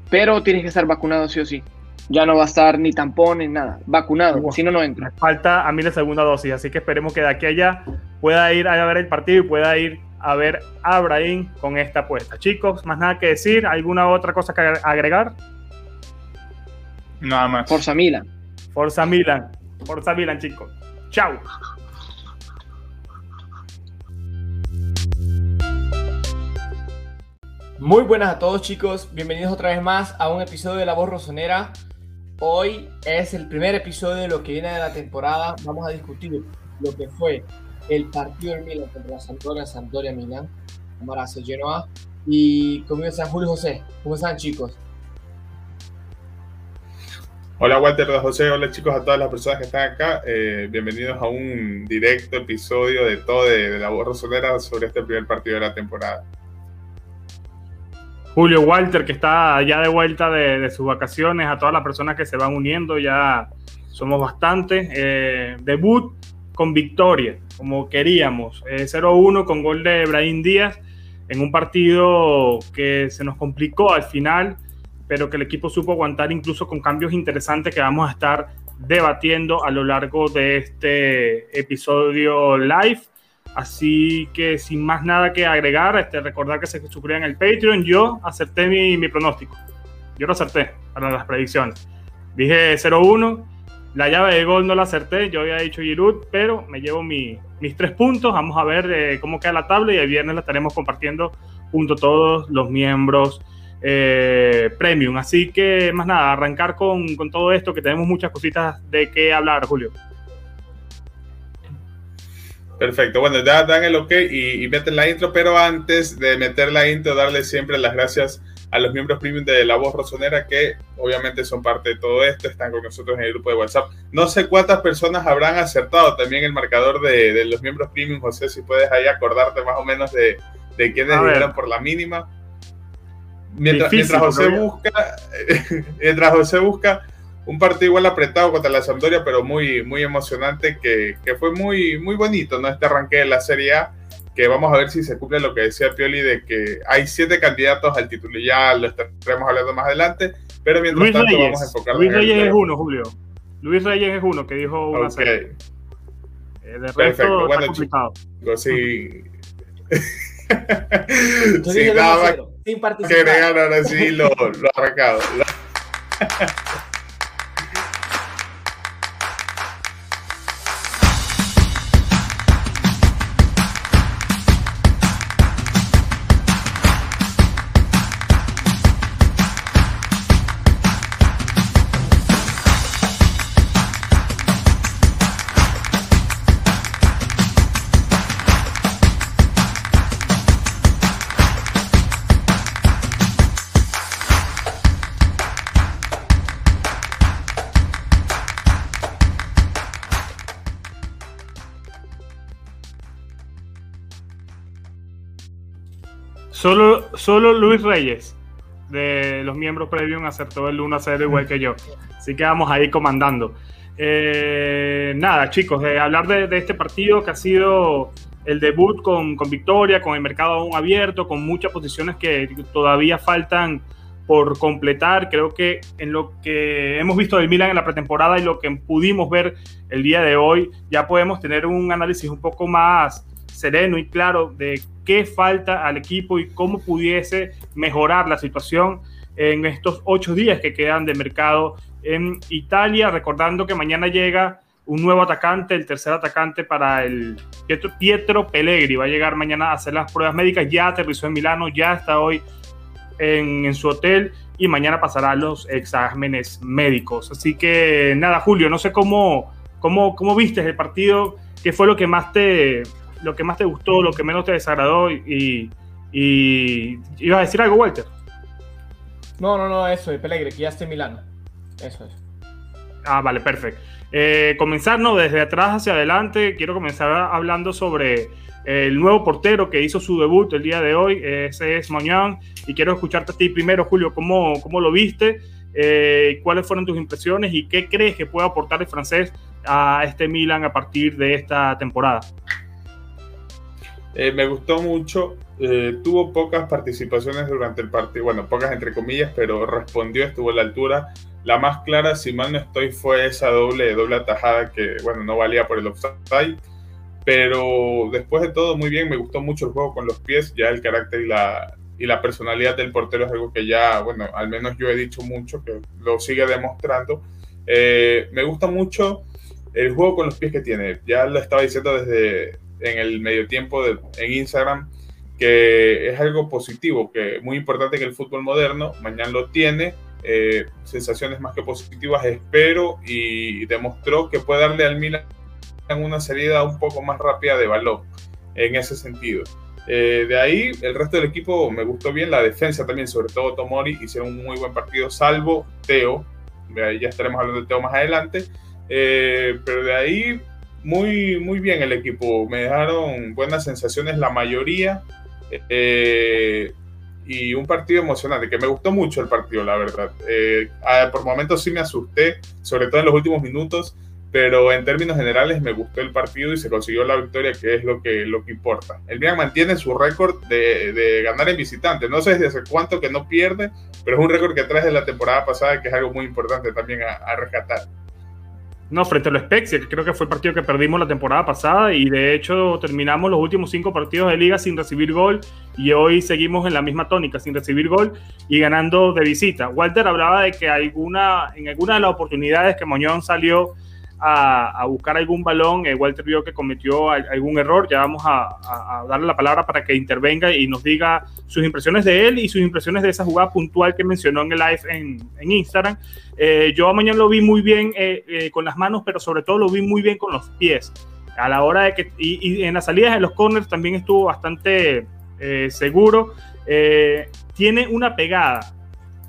pero tienes que estar vacunado sí o sí ya no va a estar ni tampón ni nada, vacunado, si no, no entra. Falta a mí la segunda dosis, así que esperemos que de aquí a allá pueda ir a ver el partido y pueda ir a ver a Brahim con esta apuesta. Chicos, más nada que decir, ¿alguna otra cosa que agregar? Nada más. Forza Milan. Forza Milan. Forza Milan, chicos. Chao. Muy buenas a todos chicos, bienvenidos otra vez más a un episodio de La Voz Rosonera. Hoy es el primer episodio de lo que viene de la temporada. Vamos a discutir lo que fue el partido del Milan contra la Sampdoria, Sampdoria Milan, Amarazo Genoa. Y conmigo Julio José. ¿Cómo están chicos? Hola Walter de José, hola chicos a todas las personas que están acá. Eh, bienvenidos a un directo episodio de todo de, la voz sobre este primer partido de la temporada. Julio Walter, que está ya de vuelta de, sus vacaciones, a todas las personas que se van uniendo, ya somos bastantes. Eh, debut con victoria, como queríamos. 0-1 eh, con gol de Brahim Díaz en un partido que se nos complicó al final, pero que el equipo supo aguantar incluso con cambios interesantes que vamos a estar debatiendo a lo largo de este episodio live. Así que sin más nada que agregar, este, recordar que se suscriban el Patreon. Yo acerté mi, mi pronóstico. Yo lo acerté para las predicciones. Dije 0-1. La llave de gol no la acerté. Yo había dicho Giroud, pero me llevo mis tres puntos. Vamos a ver eh, cómo queda la tabla y el viernes la estaremos compartiendo junto a todos los miembros eh, premium. Así que más nada, arrancar con, con todo esto, que tenemos muchas cositas de qué hablar, Julio. Perfecto, bueno, ya dan el ok y, meten la intro, pero antes de meter la intro, darle siempre las gracias a los miembros premium de La Voz Rosonera que obviamente son parte de todo esto, están con nosotros en el grupo de WhatsApp. No sé cuántas personas habrán acertado también el marcador de, los miembros premium, José, si puedes ahí acordarte más o menos de, de quiénes dijeron por la mínima. Mientras, mientras José busca, [LAUGHS] mientras José busca, un partido igual apretado contra la Sampdoria, pero muy, muy emocionante, que, que, fue muy, muy bonito, ¿no? Este arranque de la Serie A, que vamos a ver si se cumple lo que decía Pioli, de que hay siete candidatos al título, y ya lo estaremos hablando más adelante, pero mientras Luis tanto vamos a enfocarnos Luis Reyes es uno, Julio. Luis Reyes es uno que dijo una okay. serie. Eh, de Perfecto, bueno, complicado. chicos, sí. [LAUGHS] sí, nada más sin participar. Que ahora sí lo, lo arrancado. [LAUGHS] Solo, solo Luis Reyes de los miembros Premium acertó el 1 a 0 igual que yo. Así que vamos ahí comandando. Eh, nada, chicos, de hablar de, este partido que ha sido el debut con, con, victoria, con el mercado aún abierto, con muchas posiciones que todavía faltan por completar. Creo que en lo que hemos visto del Milan en la pretemporada y lo que pudimos ver el día de hoy, ya podemos tener un análisis un poco más sereno y claro de qué falta al equipo y cómo pudiese mejorar la situación en estos ocho días que quedan de mercado en Italia, recordando que mañana llega un nuevo atacante, el tercer atacante para el Pietro, Pietro Pellegri, va a llegar mañana a hacer las pruebas médicas, ya aterrizó en Milano, ya está hoy en, su hotel y mañana pasará los exámenes médicos. Así que nada, Julio, no sé cómo, cómo, cómo viste el partido, qué fue lo que más te, lo que más te gustó, lo que menos te desagradó y, y, ibas a decir algo, Walter. No, no, no, eso, de Pellegrini, que ya está en Milano. Eso es. Ah, vale, perfecto. Eh, comenzarnos desde atrás hacia adelante, quiero comenzar hablando sobre el nuevo portero que hizo su debut el día de hoy, ese es Moñán, y quiero escucharte a ti primero, Julio, cómo, cómo lo viste, eh, cuáles fueron tus impresiones y qué crees que puede aportar el francés a este Milan a partir de esta temporada. Eh, me gustó mucho, eh, tuvo pocas participaciones durante el partido, bueno, pocas entre comillas, pero respondió, estuvo a la altura. La más clara, si mal no estoy, fue esa doble, doble atajada que, bueno, no valía por el offside. Pero después de todo, muy bien, me gustó mucho el juego con los pies, ya el carácter y la, y la personalidad del portero es algo que ya, bueno, al menos yo he dicho mucho, que lo sigue demostrando. Eh, me gusta mucho el juego con los pies que tiene. Ya lo estaba diciendo desde, en el medio tiempo de, en Instagram, que es algo positivo, que muy importante que el fútbol moderno, mañana lo tiene, eh, sensaciones más que positivas, espero, y demostró que puede darle al Milan una salida un poco más rápida de balón, en ese sentido. Eh, de ahí, el resto del equipo me gustó bien, la defensa también, sobre todo Tomori, hicieron un muy buen partido, salvo Teo, ya estaremos hablando de Teo más adelante, eh, pero de ahí muy, muy bien el equipo. Me dejaron buenas sensaciones la mayoría. Eh, y un partido emocionante, que me gustó mucho el partido, la verdad. Eh, por momentos sí me asusté, sobre todo en los últimos minutos, pero en términos generales me gustó el partido y se consiguió la victoria, que es lo que, lo que importa. El Milan mantiene su récord de, de, ganar en visitante. No sé desde cuánto que no pierde, pero es un récord que trae de la temporada pasada, que es algo muy importante también a, a rescatar. No, frente a los Spezia, que creo que fue el partido que perdimos la temporada pasada y de hecho terminamos los últimos cinco partidos de liga sin recibir gol y hoy seguimos en la misma tónica, sin recibir gol y ganando de visita. Walter hablaba de que alguna, en alguna de las oportunidades que Moñón salió a, buscar algún balón, eh, Walter vio que cometió algún error, ya vamos a, darle la palabra para que intervenga y nos diga sus impresiones de él y sus impresiones de esa jugada puntual que mencionó en el live en, Instagram. Eh, yo mañana lo vi muy bien eh, con las manos, pero sobre todo lo vi muy bien con los pies. A la hora de que, y, en las salidas de los corners también estuvo bastante seguro. tiene una pegada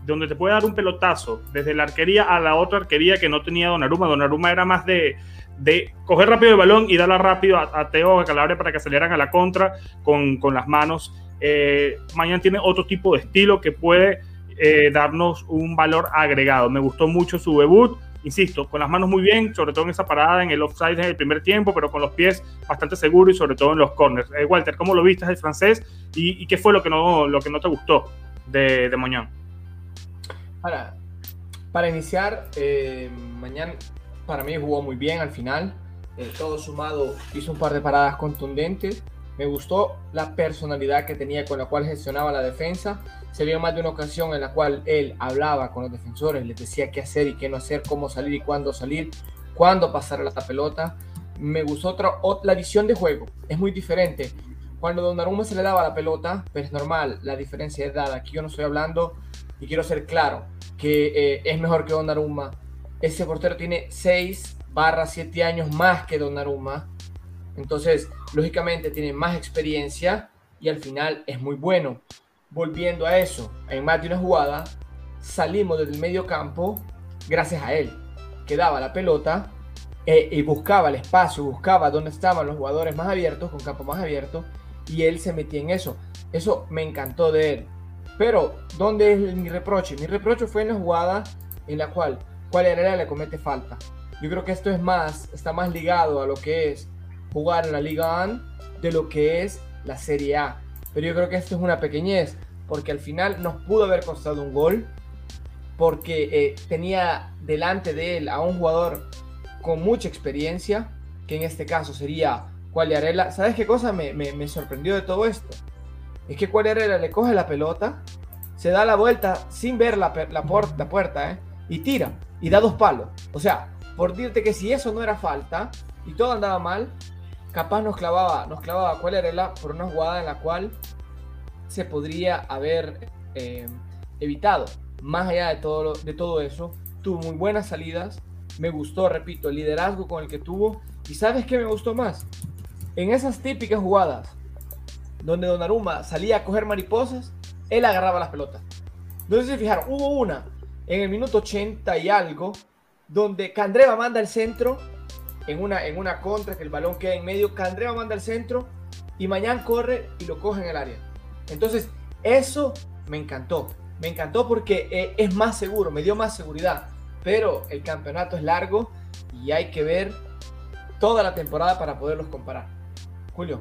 donde te puede dar un pelotazo desde la arquería a la otra arquería que no tenía Donnarumma. Donnarumma era más de, de coger rápido el balón y darla rápido a, Teo, a Calabria para que salieran a la contra con, con las manos. Eh, mañana tiene otro tipo de estilo que puede eh, darnos un valor agregado. Me gustó mucho su debut. Insisto, con las manos muy bien, sobre todo en esa parada en el offside en el primer tiempo, pero con los pies bastante seguro y sobre todo en los corners. Eh, Walter, ¿cómo lo viste el francés y, qué fue lo que no, lo que no te gustó de, de? Para, para iniciar, eh, mañana para mí jugó muy bien al final. Eh, todo sumado hizo un par de paradas contundentes. Me gustó la personalidad que tenía con la cual gestionaba la defensa. Se vio más de una ocasión en la cual él hablaba con los defensores, les decía qué hacer y qué no hacer, cómo salir y cuándo salir, cuándo pasar la pelota. Me gustó otra, la visión de juego. Es muy diferente. Cuando Donnarumma se le daba la pelota, pues es normal, la diferencia es dada. Aquí yo no estoy hablando y quiero ser claro que eh, es mejor que Donnarumma. Ese portero tiene 6 barra 7 años más que Donnarumma. Entonces, lógicamente tiene más experiencia y al final es muy bueno. Volviendo a eso, en más de una jugada, salimos desde el medio campo gracias a él, que daba la pelota eh, y buscaba el espacio, buscaba dónde estaban los jugadores más abiertos, con campo más abierto, y él se metía en eso. Eso me encantó de él. Pero, ¿dónde es mi reproche? Mi reproche fue en la jugada en la cual cuál le comete falta. Yo creo que esto es más, está más ligado a lo que es jugar en la Liga A de lo que es la Serie A. Pero yo creo que esto es una pequeñez, porque al final nos pudo haber costado un gol, porque eh, tenía delante de él a un jugador con mucha experiencia, que en este caso sería Cualiarela. ¿Sabes qué cosa me, me, sorprendió de todo esto? Es que Cualiarela le coge la pelota, se da la vuelta sin ver la, la, la puerta, ¿eh? y tira, y da dos palos. O sea, por decirte que si eso no era falta y todo andaba mal, capaz nos clavaba, nos clavaba Cualiarela por una jugada en la cual se podría haber eh, evitado. Más allá de todo, de todo eso, tuvo muy buenas salidas. Me gustó, repito, el liderazgo con el que tuvo. ¿Y sabes qué me gustó más? En esas típicas jugadas donde Donnarumma salía a coger mariposas, él agarraba las pelotas. Se fijaron, hubo una en el minuto 80 y algo, donde Candreva manda el centro, en una, en una contra, que el balón queda en medio, Candreva manda el centro y Mañán corre y lo coge en el área. Entonces, eso me encantó. Me encantó porque eh, es más seguro, me dio más seguridad. Pero el campeonato es largo y hay que ver toda la temporada para poderlos comparar. Julio.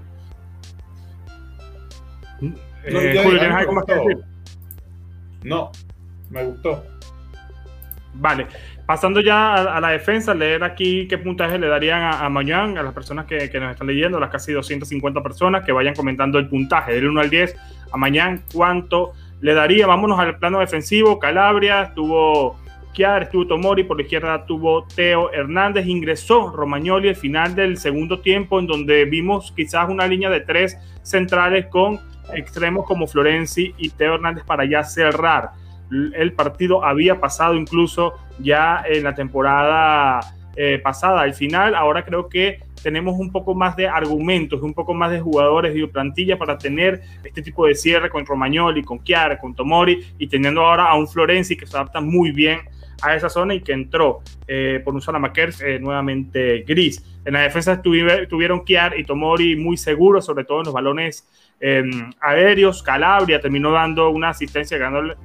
Eh, Julio, ¿tienes algo más que decir? No, me gustó. Vale, pasando ya a, la defensa, leer aquí qué puntaje le darían a, a Mañán, a las personas que, que, nos están leyendo, las casi 250 personas que vayan comentando el puntaje del 1 al 10 a Mañán, cuánto le daría. Vámonos al plano defensivo, Calabria, estuvo Kiar, estuvo Tomori, por la izquierda tuvo Teo Hernández, ingresó Romagnoli al final del segundo tiempo, en donde vimos quizás una línea de tres centrales con extremos como Florenzi y Teo Hernández para ya cerrar. El partido había pasado incluso ya en la temporada eh, pasada al final. Ahora creo que tenemos un poco más de argumentos, un poco más de jugadores y plantilla para tener este tipo de cierre con Romagnoli, con Chiara, con Tomori y teniendo ahora a un Florenzi que se adapta muy bien a esa zona y que entró eh, por un Salamakers eh, nuevamente gris. En la defensa tuvieron Kiar y Tomori muy seguros, sobre todo en los balones em, aéreos. Calabria terminó dando una asistencia,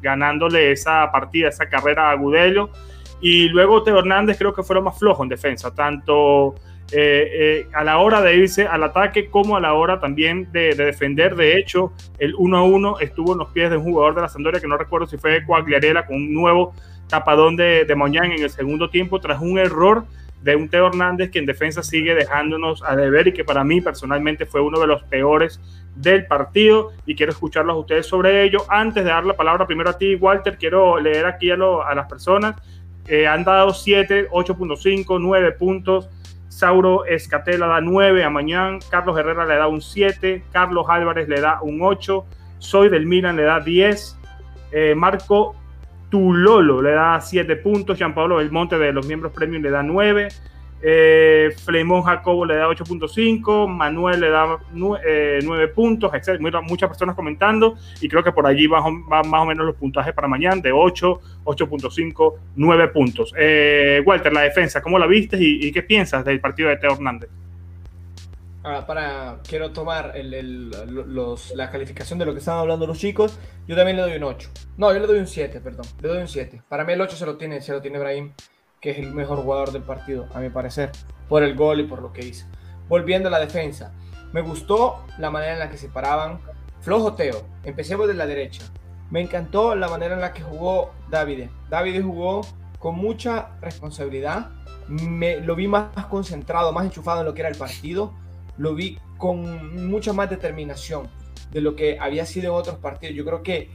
ganándole, esa partida, esa carrera a Gudelo. Y luego Teo Hernández creo que fue lo más flojo en defensa, tanto eh, a la hora de irse al ataque como a la hora también de, defender. De hecho, el 1 a 1 estuvo en los pies de un jugador de la Sandoria que no recuerdo si fue Coagliarela con un nuevo tapadón de, de Moñán en el segundo tiempo tras un error de un Teo Hernández que en defensa sigue dejándonos a deber y que para mí personalmente fue uno de los peores del partido y quiero escucharlos a ustedes sobre ello. Antes de dar la palabra primero a ti, Walter, quiero leer aquí a, a las personas. Eh, han dado 7, 8.5, 9 puntos. Sauro Escatela da 9 a Mañán. Carlos Herrera le da un 7. Carlos Álvarez le da un 8. Soy del Milan le da 10. Eh, Marco Tulolo le da 7 puntos, Jean Pablo Belmonte de los miembros premium le da 9, eh, Jacobo le da 8.5, Manuel le da 9, eh, puntos, etc. Muchas personas comentando y creo que por allí van, más o menos los puntajes para mañana de 8, 8.5, 9 puntos. Eh, Walter, la defensa, ¿cómo la viste y qué piensas del partido de Teo Hernández? Para, quiero tomar la calificación de lo que estaban hablando los chicos. Yo también le doy un 8. No, yo le doy un 7, perdón. Le doy un 7. Para mí el 8 se lo tiene, se lo tiene Brahim, que es el mejor jugador del partido, a mi parecer, por el gol y por lo que hizo. Volviendo a la defensa. Me gustó la manera en la que se paraban. Flojo Teo. Empecemos de la derecha. Me encantó la manera en la que jugó David. David jugó con mucha responsabilidad. Me, lo vi más concentrado, más enchufado en lo que era el partido lo vi con mucha más determinación de lo que había sido en otros partidos. Yo creo que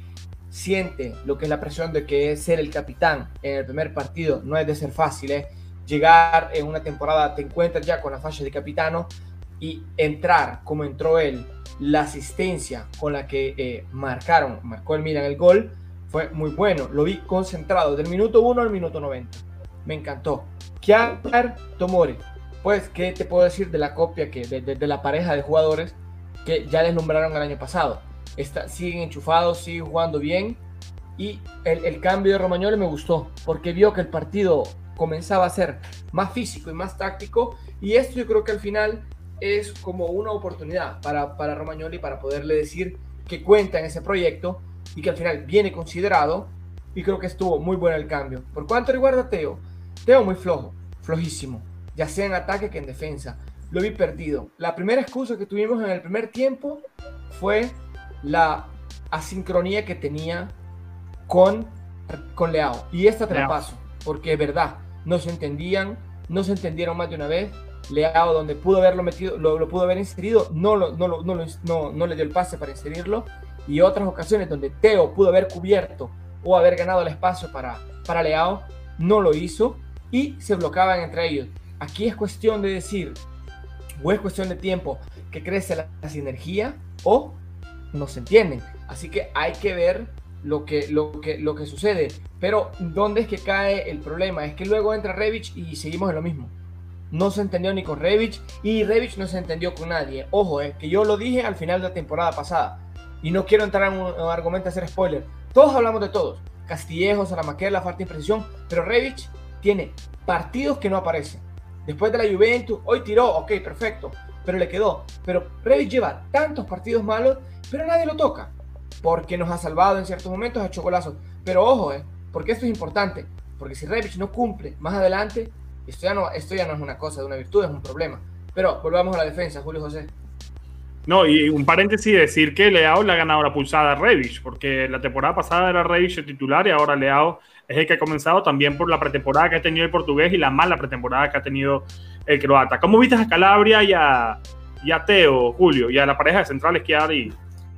siente lo que es la presión de que ser el capitán en el primer partido. No es de ser fácil, ¿eh? Llegar en una temporada, te encuentras ya con la fase de capitano y entrar como entró él, la asistencia con la que eh, marcaron, marcó el Milan el gol, fue muy bueno. Lo vi concentrado del minuto 1 al minuto 90. Me encantó. Kiar Tomori, pues, ¿qué te puedo decir de la copia que de, la pareja de jugadores que ya nombraron el año pasado? Está, siguen enchufados, siguen jugando bien. Y el, cambio de Romagnoli me gustó, porque vio que el partido comenzaba a ser más físico y más táctico. Y esto yo creo que al final es como una oportunidad para, para Romagnoli para poderle decir que cuenta en ese proyecto y que al final viene considerado y creo que estuvo muy bueno el cambio. Por cuanto recuerda Teo, Teo muy flojo, flojísimo, ya sea en ataque que en defensa. Lo vi perdido. La primera excusa que tuvimos en el primer tiempo fue la asincronía que tenía con, con Leao. Y esta te la paso, porque es verdad, no se entendían, no se entendieron más de una vez. Leao, donde pudo haberlo metido, lo, pudo haber inserido, no, lo, no, no, no, no le dio el pase para inserirlo. Y otras ocasiones donde Teo pudo haber cubierto o haber ganado el espacio para, para Leao, no lo hizo y se bloqueaban entre ellos. Aquí es cuestión de decir, o es cuestión de tiempo que crece la, sinergia o no se entienden. Así que hay que ver lo que, lo, que, lo que sucede. Pero ¿dónde es que cae el problema? Es que luego entra Revich y seguimos en lo mismo. No se entendió ni con Revich y Revich no se entendió con nadie. Ojo, es que yo lo dije al final de la temporada pasada. Y no quiero entrar en un, argumento hacer spoiler. Todos hablamos de todos. Castillejo, Salamaquer, la falta de imprecisión, pero Revich tiene partidos que no aparecen. Después de la Juventus, hoy tiró, ok, perfecto, pero le quedó. Pero Revich lleva tantos partidos malos, pero nadie lo toca. Porque nos ha salvado en ciertos momentos, a hecho Pero ojo, eh, porque esto es importante. Porque si Revich no cumple más adelante, esto ya, no, es una cosa de una virtud, es un problema. Pero volvamos a la defensa, Julio José. No, y un paréntesis, decir que Leao le ha ganado la pulsada a Revich, porque la temporada pasada era Revich el titular y ahora Leao es el que ha comenzado también por la pretemporada que ha tenido el portugués y la mala pretemporada que ha tenido el croata. ¿Cómo viste a Calabria y a, y a Teo, Julio, y a la pareja de centrales que y,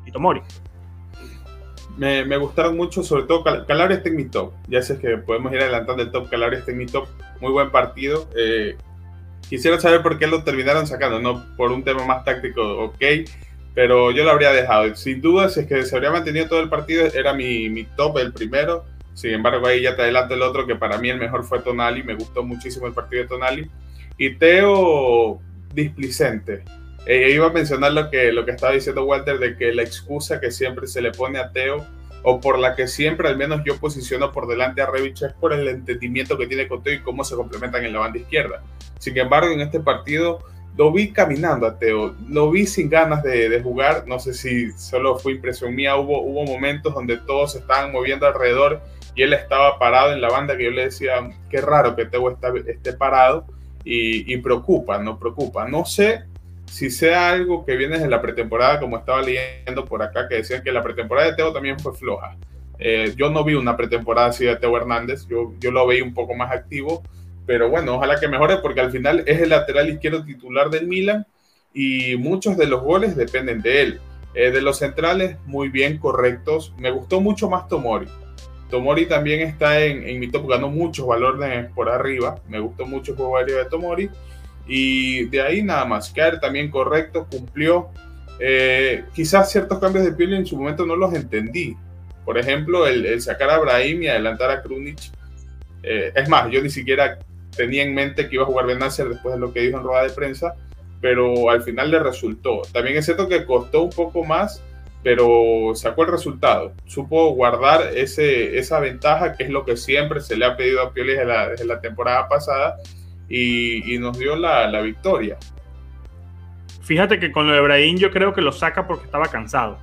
y Tomori? Me, gustaron mucho, sobre todo Calabria está en mi top. Ya sé que podemos ir adelantando el top. Calabria está en mi top. Muy buen partido. Eh, Quisiera saber por qué lo terminaron sacando, no por un tema más táctico, ok, pero yo lo habría dejado. Sin duda, si es que se habría mantenido todo el partido, era mi, mi top, el primero. Sin embargo, ahí ya te adelanto el otro, que para mí el mejor fue Tonali, me gustó muchísimo el partido de Tonali. Y Teo, displicente. Eh, iba a mencionar lo que, lo que estaba diciendo Walter, de que la excusa que siempre se le pone a Teo o por la que siempre al menos yo posiciono por delante a Revich es por el entendimiento que tiene con Teo y cómo se complementan en la banda izquierda. Sin embargo, en este partido lo vi caminando a Teo, lo vi sin ganas de, jugar, no sé si solo fue impresión mía, hubo, hubo momentos donde todos se estaban moviendo alrededor y él estaba parado en la banda que yo le decía, qué raro que Teo esté parado y, y preocupa, no preocupa. No sé si sea algo que viene desde la pretemporada, como estaba leyendo por acá, que decían que la pretemporada de Teo también fue floja. Eh, yo no vi una pretemporada así de Teo Hernández, yo, yo lo veí un poco más activo, pero bueno, ojalá que mejore porque al final es el lateral izquierdo titular del Milan y muchos de los goles dependen de él. Eh, de los centrales, muy bien, correctos. Me gustó mucho más Tomori. Tomori también está en, en mi top, ganó muchos valores por arriba. Me gustó mucho el juego de Tomori. Y de ahí nada más. Caer también correcto, cumplió. Eh, quizás ciertos cambios de piel en su momento no los entendí. Por ejemplo, el, sacar a Brahim y adelantar a Krunic. Eh, es más, yo ni siquiera tenía en mente que iba a jugar Benacer después de lo que dijo en rueda de prensa, pero al final le resultó. También es cierto que costó un poco más, pero sacó el resultado. Supo guardar ese, esa ventaja, que es lo que siempre se le ha pedido a Pioli desde la, desde la temporada pasada y, nos dio la, la, victoria. Fíjate que con lo de Brahim yo creo que lo saca porque estaba cansado.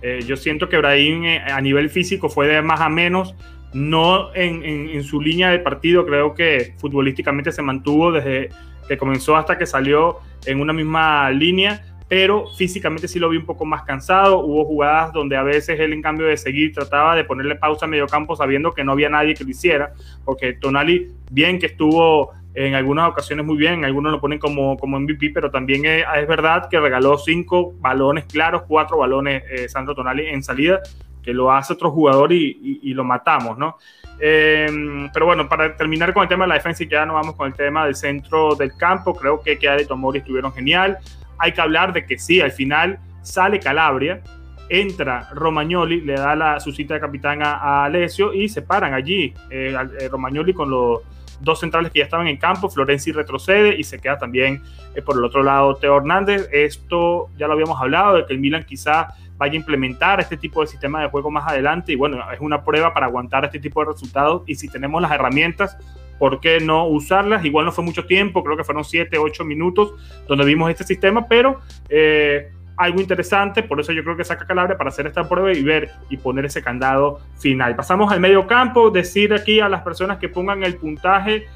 Eh, yo siento que Brahim eh, a nivel físico fue de más a menos, no en, en, su línea de partido, creo que futbolísticamente se mantuvo desde que comenzó hasta que salió en una misma línea, pero físicamente sí lo vi un poco más cansado. Hubo jugadas donde a veces él, en cambio de seguir, trataba de ponerle pausa a medio campo sabiendo que no había nadie que lo hiciera, porque Tonali, bien que estuvo en algunas ocasiones muy bien, algunos lo ponen como, como MVP, pero también es, verdad que regaló cinco balones claros, cuatro balones eh, Sandro Tonali en salida, que lo hace otro jugador y, y, lo matamos, ¿no? Em, pero bueno, para terminar con el tema de la defensa y ya no vamos con el tema del centro del campo, creo que Keada y Tomori estuvieron genial. Hay que hablar de que sí, al final sale Calabria, entra Romagnoli, le da la, su cita de capitán a, Alessio y se paran allí eh, eh, Romagnoli con los dos centrales que ya estaban en campo, Florenzi retrocede y se queda también eh, por el otro lado Teo Hernández. Esto ya lo habíamos hablado, de que el Milan quizá vaya a implementar este tipo de sistema de juego más adelante y bueno, es una prueba para aguantar este tipo de resultados y si tenemos las herramientas, ¿por qué no usarlas? Igual no fue mucho tiempo, creo que fueron 7, 8 minutos donde vimos este sistema, pero eh, algo interesante, por eso yo creo que saca Calabria para hacer esta prueba y ver y poner ese candado final. Pasamos al medio campo, decir aquí a las personas que pongan el puntaje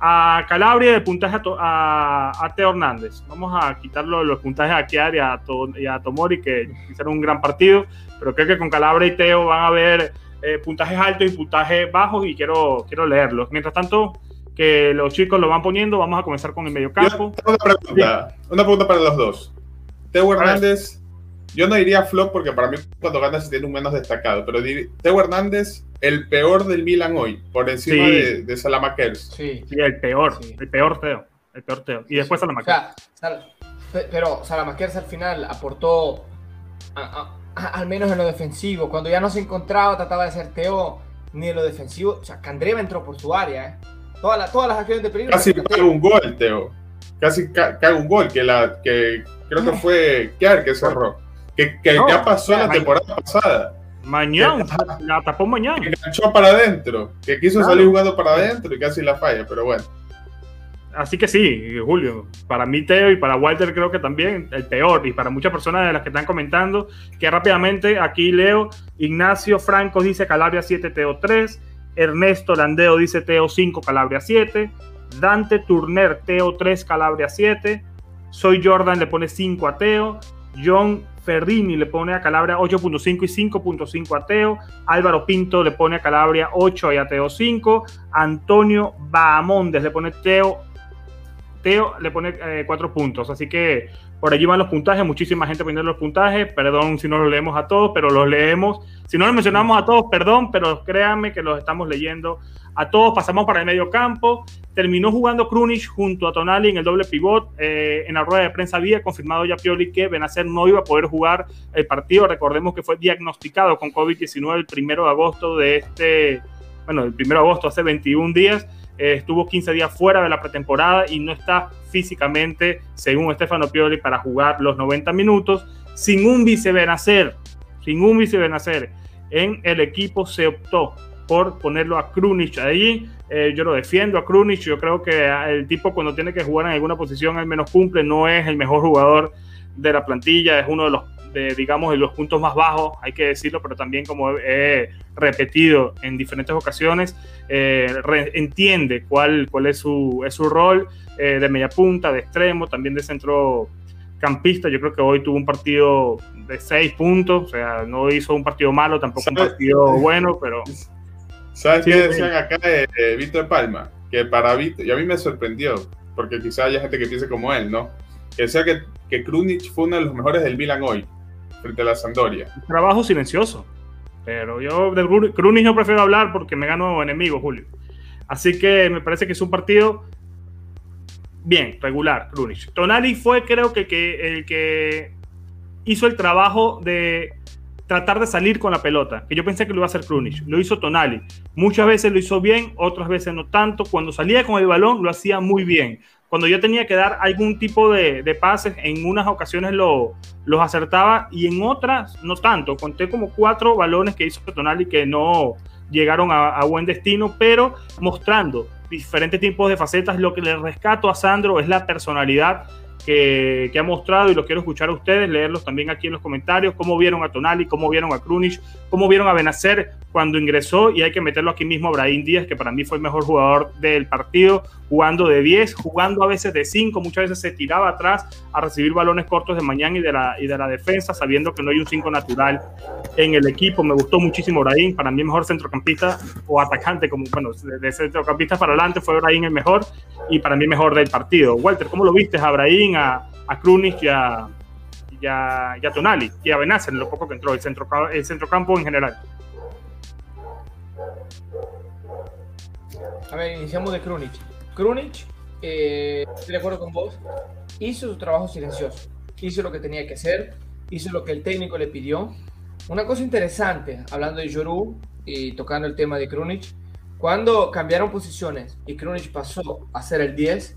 a Calabria y el puntaje a, Teo Hernández. Vamos a quitarlo los puntajes a Kiar y a, y a Tomori, que hicieron un gran partido, pero creo que con Calabria y Teo van a ver eh, puntajes altos y puntajes bajos y quiero, quiero leerlos. Mientras tanto, que los chicos lo van poniendo, vamos a comenzar con el medio campo. una pregunta, una pregunta para los dos. Teo Hernández, yo no diría flop porque para mí cuando gana se tiene un menos destacado, pero Teo Hernández, el peor del Milan hoy, por encima de, de Salamakers. Sí. el peor, el peor Teo, el peor Teo. Y después Salamakers. pero Salamakers al final aportó, al menos en lo defensivo, cuando ya no se encontraba, trataba de ser Teo ni en lo defensivo. O sea, Candreva entró por su área, ¿eh? Todas, todas las acciones de peligro. Casi cae un gol, Teo. Casi cae un gol que, la, que creo que fue Kiar que cerró. Que, que ya pasó la temporada pasada. Mañana, la tapó mañana. Que enganchó para adentro, que quiso salir jugando para adentro y casi la falla, pero bueno. Así que sí, Julio, para mí Teo y para Walter creo que también el peor, y para muchas personas de las que están comentando, que rápidamente aquí leo, Ignacio Franco dice Calabria 7, Teo 3, Ernesto Landeo dice Teo 5, Calabria 7, Dante Turner, Teo 3, Calabria 7, soy Jordan le pone 5 a Teo. John Ferrini le pone a Calabria 8.5 y 5.5 a Teo. Álvaro Pinto le pone a Calabria 8 y a Teo 5. Antonio Bahamondes le pone Teo. Teo le pone 4 eh, puntos. Así que por allí van los puntajes. Muchísima gente poniendo los puntajes. Perdón si no los leemos a todos, pero los leemos. Si no los mencionamos a todos, perdón, pero créanme que los estamos leyendo a todos. Pasamos para el medio campo. Terminó jugando Krunic junto a Tonali en el doble pivot. Eh, en la rueda de prensa había confirmado ya Pioli que Benacer no iba a poder jugar el partido. Recordemos que fue diagnosticado con COVID-19 el primero de agosto de este, bueno, el primero de agosto, hace 21 días. Eh, estuvo 15 días fuera de la pretemporada y no está físicamente, según Stefano Pioli, para jugar los 90 minutos. Sin un vice Benacer, sin un vice Benacer en el equipo se optó por ponerlo a Krunic ahí. Eh, yo lo defiendo a Krunic. Yo creo que el tipo cuando tiene que jugar en alguna posición al menos cumple. No es el mejor jugador de la plantilla. Es uno de los, de, digamos, de los puntos más bajos, hay que decirlo, pero también como he repetido en diferentes ocasiones, eh, entiende cuál, cuál es, su, es su rol eh, de media punta, de extremo, también de centro campista. Yo creo que hoy tuvo un partido de seis puntos, o sea, no hizo un partido malo, tampoco un partido bueno, pero ¿Sabes qué decían acá de, Víctor Palma? Que para Víctor, y a mí me sorprendió, porque quizá haya gente que piense como él, ¿no? Que decía que, que Krunic fue uno de los mejores del Milan hoy, frente a la Sampdoria. Trabajo silencioso. Pero yo del Krunic no prefiero hablar porque me gano enemigos, Julio. Así que me parece que es un partido bien, regular, Krunic. Tonali fue, creo que, que el que hizo el trabajo de tratar de salir con la pelota, que yo pensé que lo iba a hacer Krunic, lo hizo Tonali. Muchas veces lo hizo bien, otras veces no tanto. Cuando salía con el balón lo hacía muy bien. Cuando yo tenía que dar algún tipo de, pases, en unas ocasiones lo, los acertaba y en otras no tanto. Conté como cuatro balones que hizo Tonali que no llegaron a, a buen destino, pero mostrando diferentes tipos de facetas. Lo que le rescato a Sandro es la personalidad que, ha mostrado y los quiero escuchar a ustedes, leerlos también aquí en los comentarios, cómo vieron a Tonali, cómo vieron a Krunic, cómo vieron a Benacer cuando ingresó y hay que meterlo aquí mismo a Brahim Díaz, que para mí fue el mejor jugador del partido, jugando de 10, jugando a veces de 5, muchas veces se tiraba atrás a recibir balones cortos de mañana y de la, y de la defensa, sabiendo que no hay un 5 natural en el equipo. Me gustó muchísimo Brahim, para mí mejor centrocampista o atacante, como bueno, de centrocampista para adelante fue Brahim el mejor y para mí mejor del partido. Walter, ¿cómo lo viste a Brahim, a, a Krunic y a, y a, Tonali y a Benacer en lo poco que entró, el, centro, el centrocampo en general? A ver, iniciamos de Krunic. Krunic, eh, estoy de acuerdo con vos, hizo su trabajo silencioso. Hizo lo que tenía que hacer, hizo lo que el técnico le pidió. Una cosa interesante, hablando de Yoru y tocando el tema de Krunic, cuando cambiaron posiciones y Krunic pasó a ser el 10,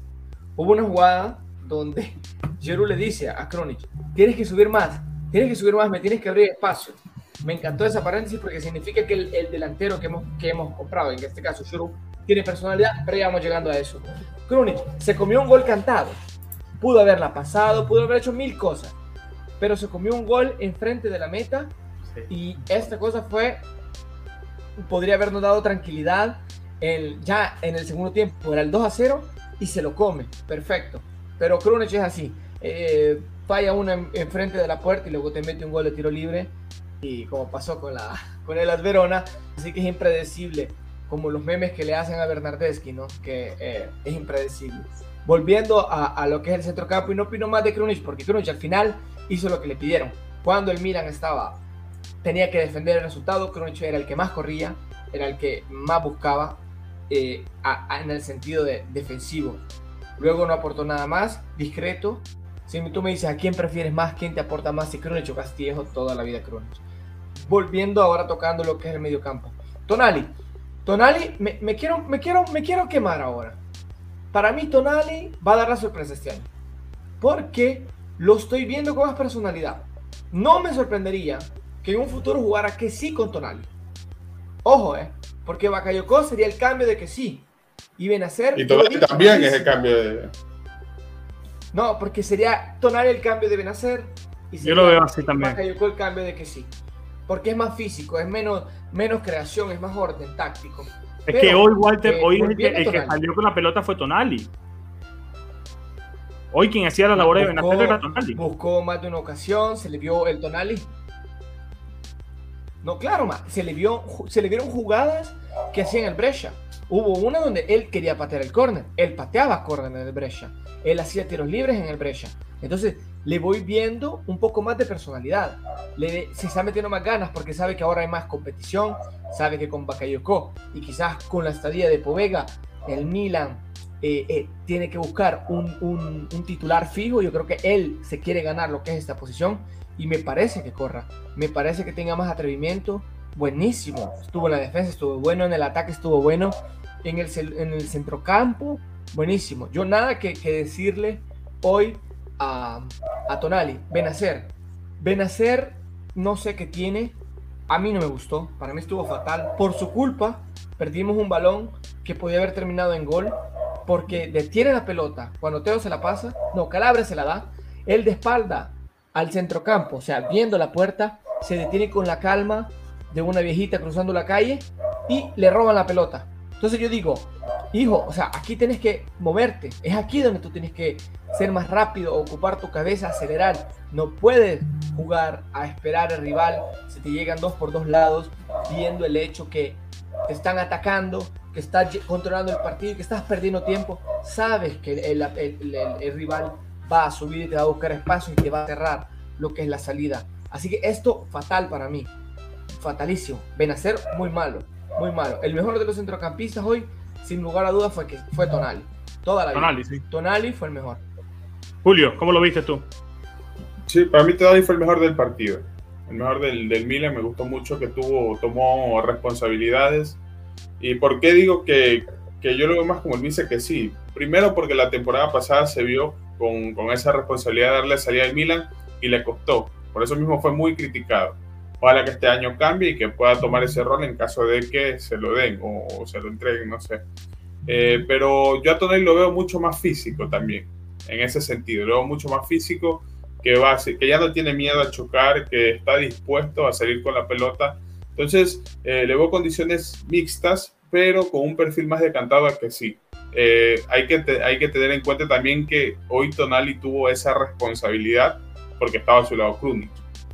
hubo una jugada donde [LAUGHS] Yoru le dice a Krunic, tienes que subir más, tienes que subir más, me tienes que abrir espacio. Me encantó esa paréntesis porque significa que el, delantero que hemos, que hemos comprado, en este caso Yoru, tiene personalidad, pero ya vamos llegando a eso. Krunic se comió un gol cantado. Pudo haberla pasado, pudo haber hecho mil cosas, pero se comió un gol enfrente de la meta y esta cosa fue, podría habernos dado tranquilidad el, ya en el segundo tiempo, era el 2 a 0 y se lo come, perfecto. Pero Krunic es así, eh, falla una enfrente de la puerta y luego te mete un gol de tiro libre y como pasó con, la, con el Adverona, así que es impredecible, como los memes que le hacen a Bernardeschi, ¿no? que eh, es impredecible. Volviendo a, lo que es el centrocampo, y no opino más de Krunic, porque Krunic al final hizo lo que le pidieron. Cuando el Milan estaba, tenía que defender el resultado, Krunic era el que más corría, era el que más buscaba eh, en el sentido de defensivo. Luego no aportó nada más, discreto. Si tú me dices a quién prefieres más, quién te aporta más, si Krunic o Castillejo, toda la vida Krunic. Volviendo ahora tocando lo que es el medio campo. Tonali. Tonali, me, me, quiero, me, quiero, me quiero quemar ahora. Para mí, Tonali va a dar la sorpresa este año. Porque lo estoy viendo con más personalidad. No me sorprendería que en un futuro jugara que sí con Tonali. Ojo, eh. Porque Bakayoko sería el cambio de que sí. Y Benacer. Y Tonali también es el cambio de. No, porque sería Tonali el cambio de Benacer. Y Yo lo veo así también. Bakayoko el cambio de que sí. Porque es más físico, es menos, menos creación, es más orden táctico. Es que hoy, Walter, eh, hoy el, que, el que salió con la pelota fue Tonali. Hoy quien hacía la labor de Benacer era Tonali. Buscó más de una ocasión, se le vio el Tonali. No, claro, se le, vio, se le vieron jugadas que hacían el Brescia. Hubo una donde él quería patear el córner. Él pateaba córner en el Brescia. Él hacía tiros libres en el Brescia. Entonces, le voy viendo un poco más de personalidad. Le, se está metiendo más ganas porque sabe que ahora hay más competición. Sabe que con Bakayoko y quizás con la estadía de Povega, el Milan eh, eh, tiene que buscar un, un, un, titular fijo. Yo creo que él se quiere ganar lo que es esta posición y me parece que corra. Me parece que tenga más atrevimiento. Buenísimo. Estuvo en la defensa, estuvo bueno en el ataque, estuvo bueno en el, en el centrocampo. Buenísimo. Yo nada que, que decirle hoy a, a Tonali. Benacer. Benacer, no sé qué tiene. A mí no me gustó. Para mí estuvo fatal. Por su culpa, perdimos un balón que podía haber terminado en gol. Porque detiene la pelota. Cuando Teo se la pasa, no, Calabre se la da. Él de espalda al centrocampo, o sea, viendo la puerta, se detiene con la calma de una viejita cruzando la calle y le roban la pelota. Entonces yo digo, hijo, o sea, aquí tienes que moverte, es aquí donde tú tienes que ser más rápido, ocupar tu cabeza, acelerar. No puedes jugar a esperar al rival, se te llegan dos por dos lados, viendo el hecho que te están atacando, que estás controlando el partido, que estás perdiendo tiempo. Sabes que el, el, el rival va a subir y te va a buscar espacio y te va a cerrar lo que es la salida. Así que esto fatal para mí. Fatalísimo. Benacer muy malo. Muy malo. El mejor de los centrocampistas hoy, sin lugar a dudas, fue, que, fue Tonali. Toda la vida. Tonali, sí. Tonali fue el mejor. Julio, ¿cómo lo viste tú? Sí, para mí Tonali fue el mejor del partido. El mejor del, del Milan. Me gustó mucho que tuvo, tomó responsabilidades. ¿Y por qué digo que, que yo lo veo más como el vice que sí? Primero porque la temporada pasada se vio con, esa responsabilidad de darle salida al Milan y le costó. Por eso mismo fue muy criticado. Ojalá que este año cambie y que pueda tomar ese rol en caso de que se lo den o, se lo entreguen, no sé. Eh, pero yo a Tonali lo veo mucho más físico también, en ese sentido. Lo veo mucho más físico, que, va, que ya no tiene miedo a chocar, que está dispuesto a salir con la pelota. Entonces, eh, le veo condiciones mixtas, pero con un perfil más decantado a que sí. Eh, hay, que tener en cuenta también que hoy Tonali tuvo esa responsabilidad porque estaba a su lado Krunic.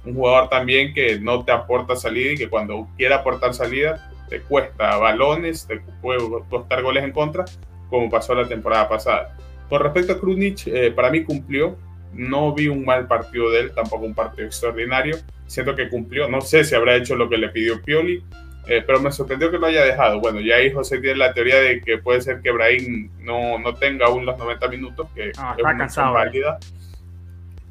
Un jugador también que no te aporta salida y que cuando quiere aportar salida te cuesta balones, te puede costar goles en contra, como pasó la temporada pasada. Con respecto a Krunic, eh, para mí cumplió. No vi un mal partido de él, tampoco un partido extraordinario. Siento que cumplió. No sé si habrá hecho lo que le pidió Pioli, eh, pero me sorprendió que lo haya dejado. Bueno, ya ahí José tiene la teoría de que puede ser que Brahim no, no tenga aún los 90 minutos, que ah, es una cansado, válida.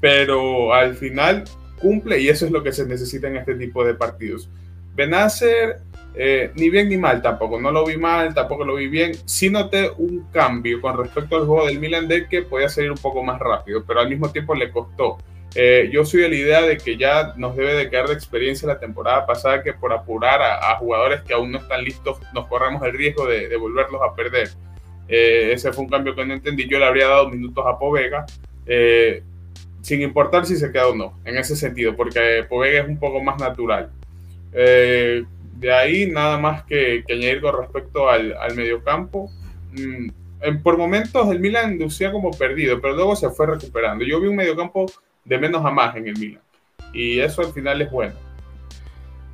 Pero al final cumple y eso es lo que se necesita en este tipo de partidos. Benacer, eh, ni bien ni mal tampoco, no lo vi mal, tampoco lo vi bien. Sí noté un cambio con respecto al juego del Milan de que podía salir un poco más rápido, pero al mismo tiempo le costó. Eh, yo soy de la idea de que ya nos debe de quedar de experiencia la temporada pasada que por apurar a, jugadores que aún no están listos nos corremos el riesgo de, volverlos a perder. Eh, ese fue un cambio que no entendí. Yo le habría dado minutos a Povega, eh, sin importar si se queda o no, en ese sentido, porque Povega es un poco más natural. de ahí nada más que, añadir con respecto al, al mediocampo. Mm, por momentos el Milan lucía como perdido, pero luego se fue recuperando. Yo vi un mediocampo de menos a más en el Milan. Y eso al final es bueno.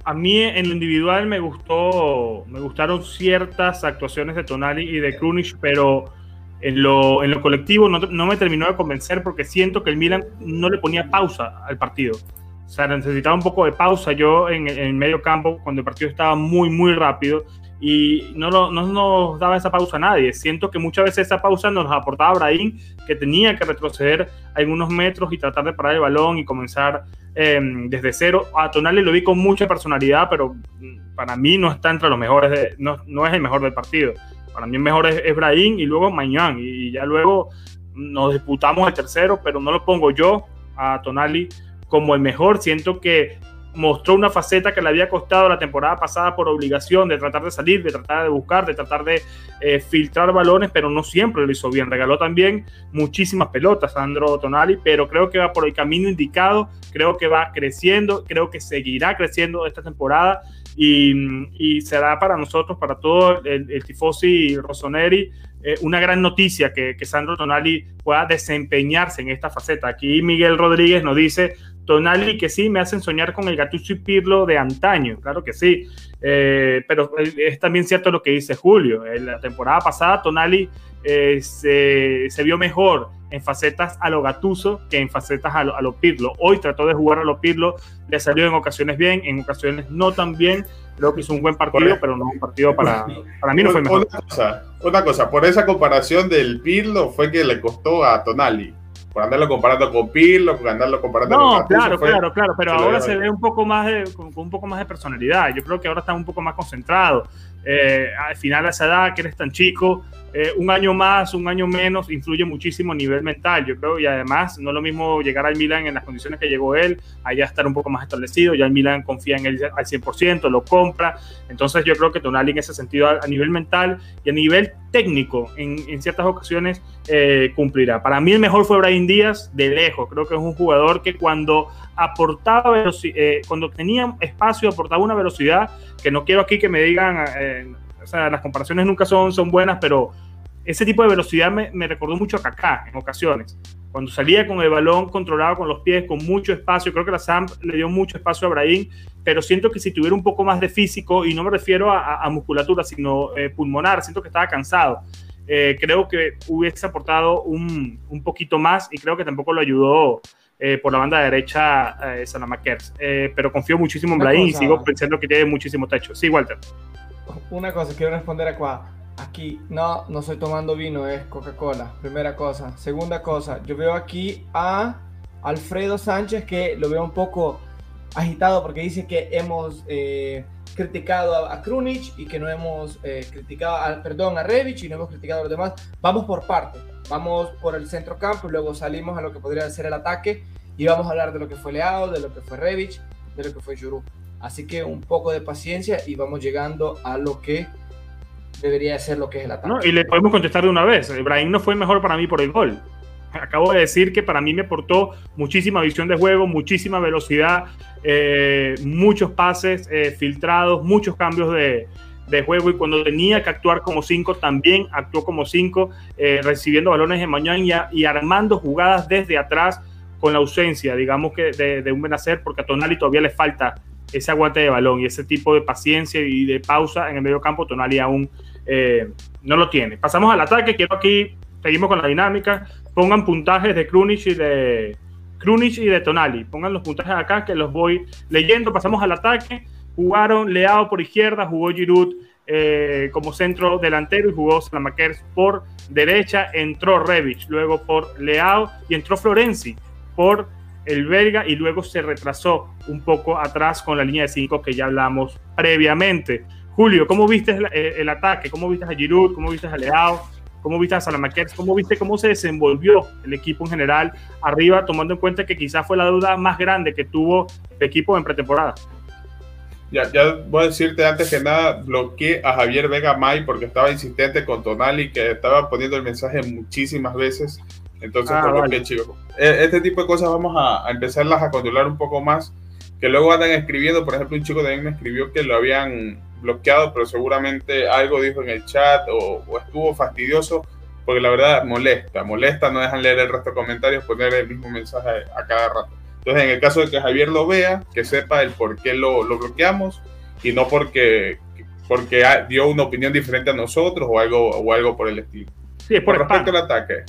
A mí en lo individual me gustó, me gustaron ciertas actuaciones de Tonali y de Krunic, pero en lo, en lo colectivo no, no, me terminó de convencer porque siento que el Milan no le ponía pausa al partido. O sea, necesitaba un poco de pausa yo en, en el medio campo cuando el partido estaba muy, muy rápido y no, no, nos daba esa pausa a nadie. Siento que muchas veces esa pausa nos aportaba Brahim, que tenía que retroceder algunos metros y tratar de parar el balón y comenzar em, desde cero. A Tonali lo vi con mucha personalidad, pero para mí no está entre los mejores, no, no, es el mejor del partido. Para mí el mejor es, es Brahim y luego Mañán, y ya luego nos disputamos el tercero, pero no lo pongo yo a Tonali como el mejor. Siento que mostró una faceta que le había costado la temporada pasada por obligación de tratar de salir, de tratar de buscar, de tratar de eh, filtrar balones, pero no siempre lo hizo bien. Regaló también muchísimas pelotas a Sandro Tonali, pero creo que va por el camino indicado, creo que va creciendo, creo que seguirá creciendo esta temporada y, será para nosotros, para todo el, el tifosi Rossoneri, eh, una gran noticia que, que Sandro Tonali pueda desempeñarse en esta faceta. Aquí Miguel Rodríguez nos dice, Tonali que sí me hacen soñar con el Gattuso y Pirlo de antaño, claro que sí, eh, pero es también cierto lo que dice Julio, en la temporada pasada Tonali eh, se, vio mejor en facetas a lo Gattuso que en facetas a lo, Pirlo. Hoy trató de jugar a lo Pirlo, le salió en ocasiones bien, en ocasiones no tan bien, creo que hizo un buen partido, pero no un partido para, para mí no fue mejor. Una cosa, una cosa, por esa comparación del Pirlo fue que le costó a Tonali por andarlo comparando con Pirlo, por andarlo comparando con No, claro, claro, claro, pero ahora se ve un poco más de, con, un poco más de personalidad. Yo creo que ahora está un poco más concentrado. Eh, al final a esa edad que eres tan chico, eh, un año más, un año menos, influye muchísimo a nivel mental, yo creo, y además no es lo mismo llegar al Milan en las condiciones que llegó él, allá estar un poco más establecido, ya el Milan confía en él al 100%, lo compra, entonces yo creo que Tonali en ese sentido a, nivel mental y a nivel técnico en, ciertas ocasiones eh, cumplirá. Para mí el mejor fue Brian Díaz de lejos, creo que es un jugador que cuando aportaba, eh, cuando tenía espacio aportaba una velocidad, que no quiero aquí que me digan o sea, las comparaciones nunca son, son buenas, pero ese tipo de velocidad me, me, recordó mucho a Kaká en ocasiones. Cuando salía con el balón controlado con los pies, con mucho espacio, creo que la Sam le dio mucho espacio a Brahim, pero siento que si tuviera un poco más de físico, y no me refiero a, musculatura, sino eh, pulmonar, siento que estaba cansado. Eh, creo que hubiese aportado un, un, poquito más y creo que tampoco lo ayudó eh, por la banda derecha eh, Salamakers. pero confío muchísimo en Brahim y sigo pensando que tiene muchísimo techo. Sí, Walter una cosa, quiero responder acá. Aquí, no, no estoy tomando vino, es Coca-Cola. Primera cosa. Segunda cosa, yo veo aquí a Alfredo Sánchez que lo veo un poco agitado porque dice que hemos eh, criticado a, a, Krunic y que no hemos eh, criticado, a, perdón, a Revich y no hemos criticado a los demás. Vamos por parte. Vamos por el centro campo y luego salimos a lo que podría ser el ataque y vamos a hablar de lo que fue Leao, de lo que fue Revich, de lo que fue Juru. Así que un poco de paciencia y vamos llegando a lo que debería ser lo que es el ataque. y le podemos contestar de una vez. Ibrahim no fue mejor para mí por el gol. Acabo de decir que para mí me aportó muchísima visión de juego, muchísima velocidad, eh, muchos pases eh, filtrados, muchos cambios de, juego y cuando tenía que actuar como cinco, también actuó como cinco, eh, recibiendo balones de mañana y, armando jugadas desde atrás con la ausencia, digamos que de, de un Benacer, porque a Tonali todavía le falta ese aguante de balón y ese tipo de paciencia y de pausa en el medio campo, Tonali aún eh, no lo tiene. Pasamos al ataque, quiero aquí, seguimos con la dinámica, pongan puntajes de Krunic y de Krunic y de Tonali, pongan los puntajes acá que los voy leyendo, pasamos al ataque, jugaron Leao por izquierda, jugó Giroud eh, como centro delantero y jugó Salamakers por derecha, entró Revich, luego por Leao y entró Florenzi por el belga y luego se retrasó un poco atrás con la línea de 5 que ya hablamos previamente. Julio, ¿cómo viste el, ataque? ¿Cómo viste a Giroud? ¿Cómo viste a Leao? cómo viste a Salamakers, cómo viste cómo se desenvolvió el equipo en general arriba, tomando en cuenta que quizás fue la duda más grande que tuvo el equipo en pretemporada. Ya, ya voy a decirte antes que nada, bloqueé a Javier Vega May porque estaba insistente con Tonali, que estaba poniendo el mensaje muchísimas veces. Entonces, ah, vale. chicos. E, este tipo de cosas vamos a, empezarlas a controlar un poco más. Que luego andan escribiendo, por ejemplo, un chico también me escribió que lo habían bloqueado, pero seguramente algo dijo en el chat o, o estuvo fastidioso, porque la verdad molesta, molesta, no dejan leer el resto de comentarios, poner el mismo mensaje a cada rato. Entonces, en el caso de que Javier lo vea, que sepa el por qué lo, lo bloqueamos y no porque, porque dio una opinión diferente a nosotros o algo, o algo por el estilo. Sí, por con respecto al ataque,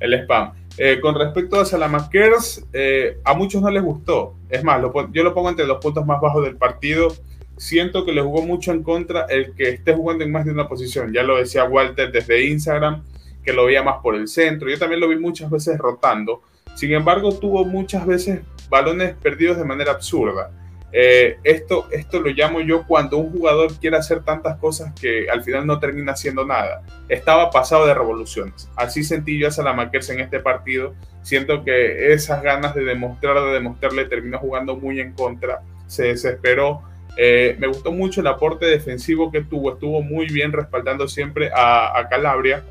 el spam. Eh, con respecto a Salamakers, eh, a muchos no les gustó. Es más, yo lo pongo entre los puntos más bajos del partido. Siento que le jugó mucho en contra el que esté jugando en más de una posición. Ya lo decía Walter desde Instagram, que lo veía más por el centro. Yo también lo vi muchas veces rotando sin embargo, tuvo muchas veces balones perdidos de manera absurda. Eh, esto, esto lo llamo yo cuando un jugador quiere hacer tantas cosas que al final no termina haciendo nada. Estaba pasado de revoluciones. Así sentí yo a Salamakers en este partido. Siento que esas ganas de demostrar, de demostrarle, terminó jugando muy en contra. Se desesperó. Eh, me gustó mucho el aporte defensivo que tuvo. Estuvo muy bien respaldando siempre a, a Calabria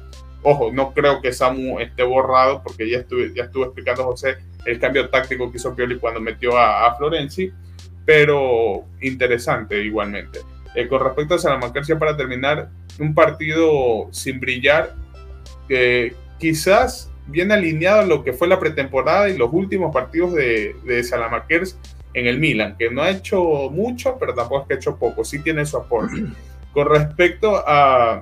Ojo, no creo que Samu esté borrado porque ya estuve, ya estuvo explicando José el cambio táctico que hizo Pioli cuando metió a, Florenzi, pero interesante igualmente. Eh, con respecto a Salamanca, para terminar, un partido sin brillar, que quizás bien alineado a lo que fue la pretemporada y los últimos partidos de, de Salamakers en el Milan, que no ha hecho mucho, pero tampoco es que ha hecho poco, sí tiene su aporte. [CLEARS THROAT] Con respecto a,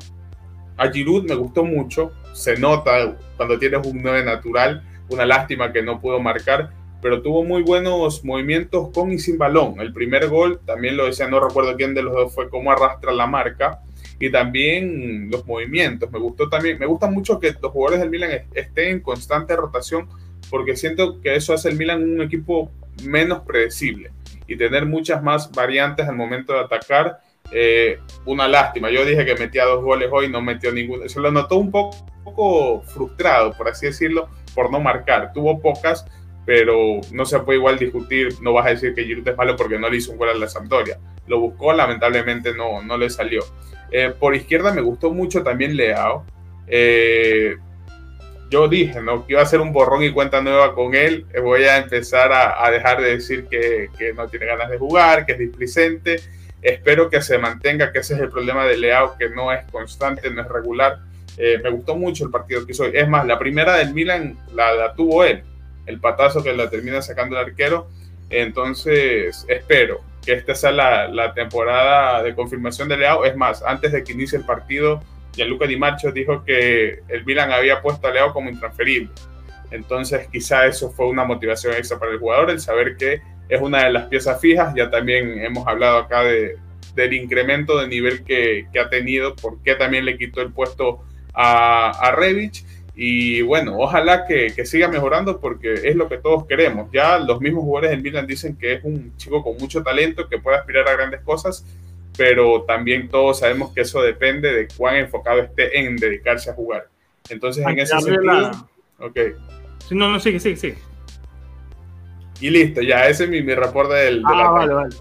a Giroud me gustó mucho, se nota cuando tienes un 9 natural, una lástima que no pudo marcar, pero tuvo muy buenos movimientos con y sin balón. El primer gol, también lo decía, no recuerdo quién de los dos fue, cómo arrastra la marca y también los movimientos. Me gustó también, me gusta mucho que los jugadores del Milan estén en constante rotación porque siento que eso hace el Milan un equipo menos predecible y tener muchas más variantes al momento de atacar eh, una lástima. Yo dije que metía dos goles hoy, no metió ninguno. Se lo notó un poco, frustrado, por así decirlo, por no marcar. Tuvo pocas, pero no se puede igual discutir. No vas a decir que Giroud es malo porque no le hizo un gol a la Sampdoria. Lo buscó, lamentablemente no, no le salió. Eh, por izquierda me gustó mucho también Leao. Eh, yo dije, ¿no? Que iba a hacer un borrón y cuenta nueva con él. Voy a empezar a, dejar de decir que, no tiene ganas de jugar, que es displicente Espero que se mantenga, que ese es el problema de Leao, que no es constante, no es regular. Eh, me gustó mucho el partido que hizo. Es más, la primera del Milan la, tuvo él, el patazo que la termina sacando el arquero. Entonces, espero que esta sea la, temporada de confirmación de Leao. Es más, antes de que inicie el partido, Gianluca Di dijo que el Milan había puesto a Leao como intransferible. Entonces, quizá eso fue una motivación extra para el jugador, el saber que es una de las piezas fijas. Ya también hemos hablado acá de, del incremento de nivel que, ha tenido, porque también le quitó el puesto a, a Revich. Y bueno, ojalá que, siga mejorando porque es lo que todos queremos. Ya los mismos jugadores del Milan dicen que es un chico con mucho talento, que puede aspirar a grandes cosas, pero también todos sabemos que eso depende de cuán enfocado esté en dedicarse a jugar. Entonces, en ese sentido... Ok. no, no, sigue, sigue, sigue. Y listo, ya, ese es mi, mi reporte del, ah, vale, vale.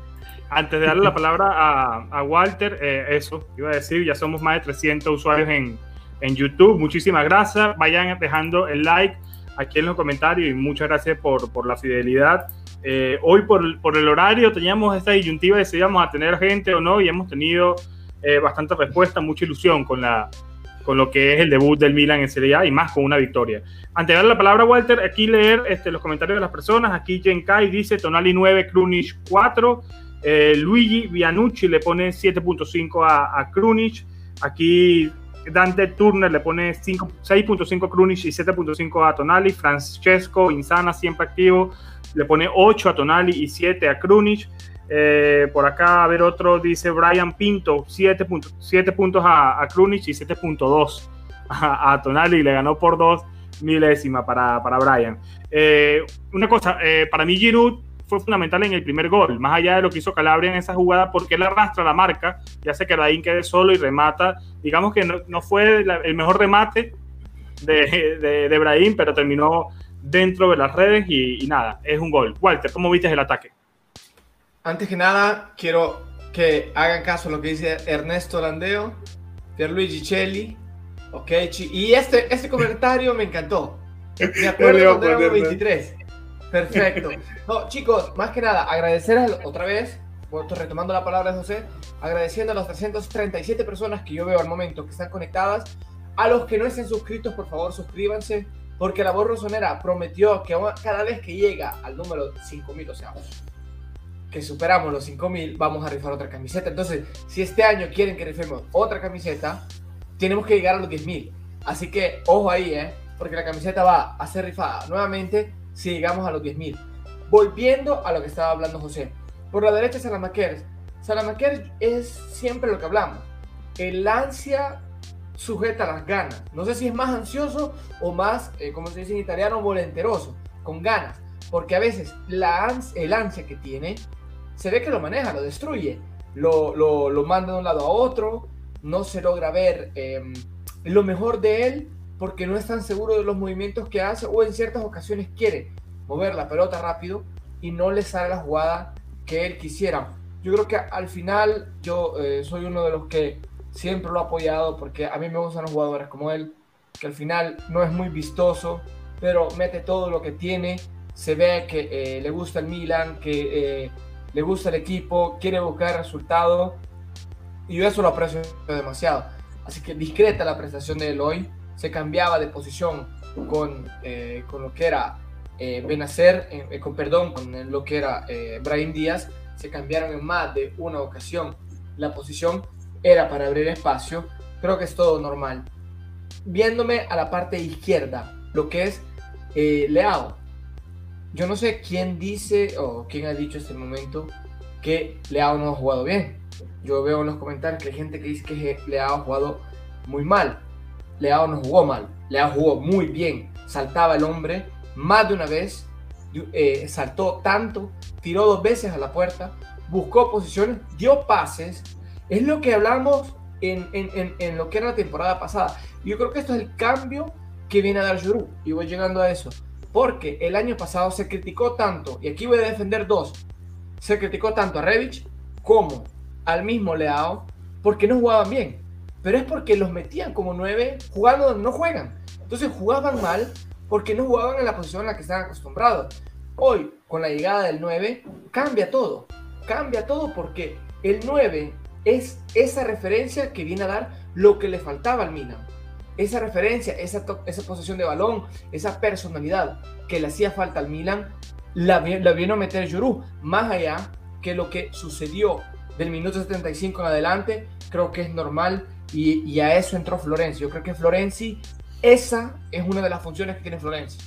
Antes de darle la palabra a, a Walter, eh, eso, iba a decir, ya somos más de 300 usuarios en, en YouTube. Muchísimas gracias. Vayan dejando el like aquí en los comentarios y muchas gracias por, por la fidelidad. Eh, hoy por, por, el horario teníamos esta disyuntiva de si íbamos a tener gente o no y hemos tenido eh, bastante respuesta, mucha ilusión con la, con lo que es el debut del Milan en Serie A y más con una victoria. Antes de darle la palabra a Walter, aquí leer este, los comentarios de las personas. Aquí Kai dice Tonali 9, Krunic 4. Eh, Luigi Vianucci le pone 7.5 a, a Krunic. Aquí Dante Turner le pone 6.5 Krunic y 7.5 a Tonali. Francesco Insana, siempre activo, le pone 8 a Tonali y 7 a Krunic. Eh, por acá, a ver otro, dice Brian Pinto, 7, puntos, puntos a, a y 7.2 a, Tonali, le ganó por 2 milésima para, para Brian. Eh, una cosa, eh, para mí Giroud fue fundamental en el primer gol, más allá de lo que hizo Calabria en esa jugada, porque él arrastra la marca y hace que Brahim quede solo y remata. Digamos que no, fue el mejor remate de, de, Brahim, pero terminó dentro de las redes y, y nada, es un gol. Walter, ¿cómo viste el ataque? Antes que nada, quiero que hagan caso a lo que dice Ernesto Landeo, Pierluigi Celli, ok, y este, este comentario me encantó. [LAUGHS] Me acuerdo cuando éramos 23. Perfecto. [LAUGHS] No, chicos, más que nada, agradecer otra vez, retomando la palabra de José, agradeciendo a las 337 personas que yo veo al momento que están conectadas. A los que no estén suscritos, por favor, suscríbanse, porque la voz rosonera prometió que cada vez que llega al número 5000, o sea, que superamos los 5000, vamos a rifar otra camiseta. Entonces, si este año quieren que rifemos otra camiseta, tenemos que llegar a los 10000. Así que, ojo ahí, ¿eh? porque la camiseta va a ser rifada nuevamente si llegamos a los 10.000. Volviendo a lo que estaba hablando José. Por la derecha, Salamaquer. Salamaquer es siempre lo que hablamos. El ansia sujeta las ganas. No sé si es más ansioso o más, eh, como se dice en italiano, volenteroso, con ganas. Porque a veces la el ansia que tiene, se ve que lo maneja, lo destruye. Lo, lo, manda de un lado a otro. No se logra ver em, lo mejor de él porque no es tan seguro de los movimientos que hace o en ciertas ocasiones quiere mover la pelota rápido y no le sale la jugada que él quisiera. Yo creo que al final yo eh, soy uno de los que siempre lo ha apoyado porque a mí me gustan los jugadores como él, que al final no es muy vistoso, pero mete todo lo que tiene, se ve que eh, le gusta el Milan, que eh, le gusta el equipo, quiere buscar resultados y yo eso lo aprecio demasiado. Así que discreta la prestación de él hoy se cambiaba de posición con, eh, con lo que era eh, Benacer, eh, con perdón, con lo que era eh, Brahim Díaz, se cambiaron en más de una ocasión. La posición era para abrir espacio, creo que es todo normal. Viéndome a la parte izquierda, lo que es Leao. Yo no sé quién dice o quién ha dicho en este momento que Leao no ha jugado bien. Yo veo en los comentarios que hay gente que dice que Leao ha jugado muy mal. Leao no jugó mal, Leao jugó muy bien, saltaba el hombre más de una vez, eh, saltó tanto, tiró dos veces a la puerta, buscó posiciones, dio pases, es lo que hablamos en, lo que era la temporada pasada. Yo creo que esto es el cambio que viene a dar Juru, y voy llegando a eso, porque el año pasado se criticó tanto, y aquí voy a defender dos, se criticó tanto a Revich como al mismo Leao, porque no jugaban bien pero es porque los metían como nueve jugando donde no juegan. Entonces jugaban mal porque no jugaban en la posición en la que estaban acostumbrados. Hoy, con la llegada del 9, cambia todo. Cambia todo porque el 9 es esa referencia que viene a dar lo que le faltaba al Milan. Esa referencia, esa, esa posesión de balón, esa personalidad que le hacía falta al Milan, la, la vino a meter Juru. Más allá que lo que sucedió del minuto 75 en adelante, creo que es normal y, a eso entró Florenzi. Yo creo que Florenzi, esa es una de las funciones que tiene Florenzi.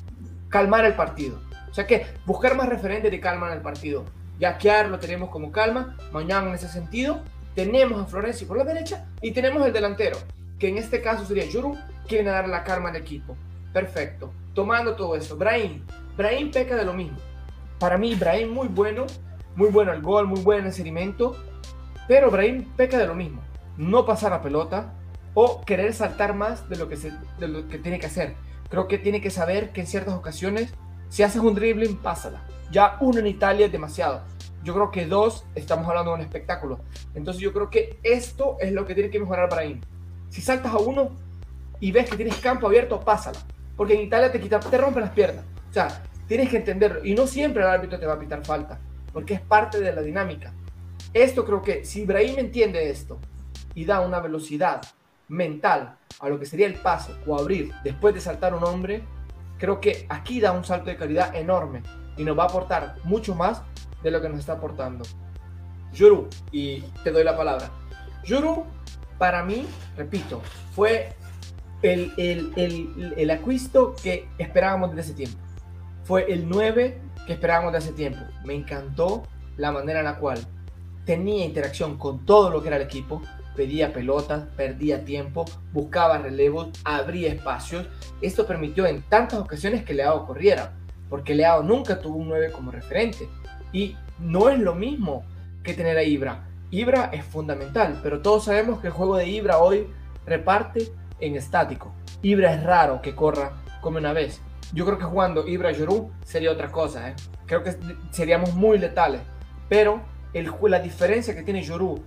Calmar el partido. O sea que buscar más referentes de calma en el partido. Yaquear lo tenemos como calma. Mañana en ese sentido. Tenemos a Florenzi por la derecha y tenemos el delantero, que en este caso sería Juru, a dar la calma al equipo. Perfecto. Tomando todo eso. Brahim. Brahim peca de lo mismo. Para mí, Brahim muy bueno. Muy bueno el gol, muy buen el seguimiento. Pero Brahim peca de lo mismo no pasar la pelota o querer saltar más de lo que, se, de lo que tiene que hacer. Creo que tiene que saber que en ciertas ocasiones, si haces un dribbling, pásala. Ya uno en Italia es demasiado. Yo creo que dos, estamos hablando de un espectáculo. Entonces yo creo que esto es lo que tiene que mejorar Brahim. Si saltas a uno y ves que tienes campo abierto, pásala. Porque en Italia te, quita, te rompen las piernas. O sea, tienes que entenderlo. Y no siempre el árbitro te va a pitar falta. Porque es parte de la dinámica. Esto creo que si Brahim entiende esto y da una velocidad mental a lo que sería el pase o abrir después de saltar un hombre, creo que aquí da un salto de calidad enorme y nos va a aportar mucho más de lo que nos está aportando. Yuru, y te doy la palabra. Yuru, para mí, repito, fue el, el, el, el acuisto que esperábamos desde ese tiempo. Fue el 9 que esperábamos desde hace tiempo. Me encantó la manera en la cual tenía interacción con todo lo que era el equipo, pedía pelotas, perdía tiempo, buscaba relevos, abría espacios. Esto permitió en tantas ocasiones que Leao corriera, porque Leao nunca tuvo un 9 como referente. Y no es lo mismo que tener a Ibra. Ibra es fundamental, pero todos sabemos que el juego de Ibra hoy reparte en estático. Ibra es raro que corra como una vez. Yo creo que jugando Ibra Yoru sería otra cosa. ¿eh? Creo que seríamos muy letales. Pero la diferencia que tiene Yoru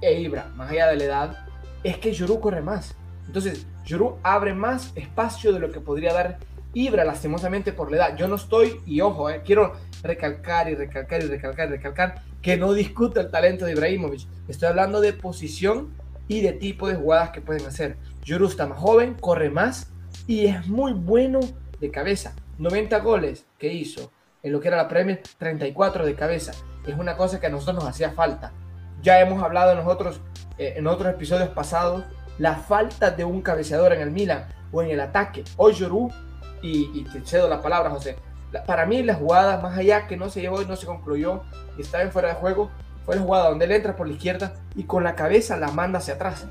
e Ibra, más allá de la edad, es que Yoru corre más. Entonces, Yoru abre más espacio de lo que podría dar Ibra, lastimosamente por la edad. Yo no estoy, y ojo, eh, quiero recalcar y recalcar y recalcar y recalcar que no discuto el talento de Ibrahimovic. Estoy hablando de posición y de tipo de jugadas que pueden hacer. Yoru está más joven, corre más y es muy bueno de cabeza. 90 goles que hizo en lo que era la Premier, 34 de cabeza. Es una cosa que a nosotros nos hacía falta. Ya hemos hablado nosotros eh, en otros episodios pasados la falta de un cabeceador en el Milan o en el ataque. Hoy Yoru, y, te cedo la palabra, José, para mí la jugada, más allá que no se llevó y no se concluyó y estaba en fuera de juego, fue la jugada donde él entra por la izquierda y con la cabeza la manda hacia atrás.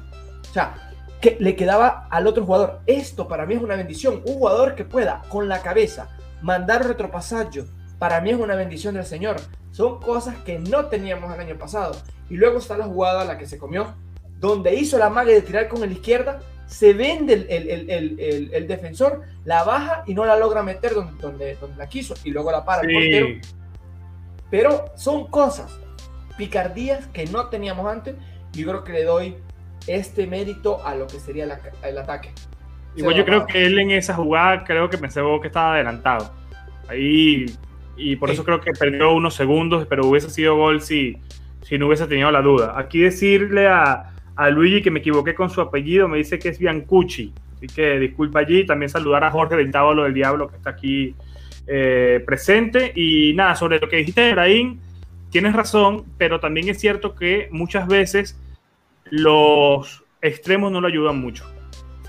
O sea, que le quedaba al otro jugador. Esto para mí es una bendición. Un jugador que pueda con la cabeza mandar un retropasaje, para mí es una bendición del Señor. Son cosas que no teníamos el año pasado. Y luego está la jugada, la que se comió, donde hizo la magia de tirar con la izquierda, se vende el, defensor, la baja y no la logra meter donde, donde, la quiso y luego la para el portero. Pero son cosas, picardías que no teníamos antes yo creo que le doy este mérito a lo que sería el ataque. Igual yo creo que él en esa jugada creo que pensé que estaba adelantado. Ahí y por eso creo que perdió unos segundos, pero hubiese sido gol si, si no hubiese tenido la duda. Aquí decirle a, a Luigi que me equivoqué con su apellido, me dice que es Biancucci, así que disculpa allí. También saludar a Jorge del Tábalo del Diablo que está aquí eh, presente. Y nada, sobre lo que dijiste, Efraín, tienes razón, pero también es cierto que muchas veces los extremos no lo ayudan mucho.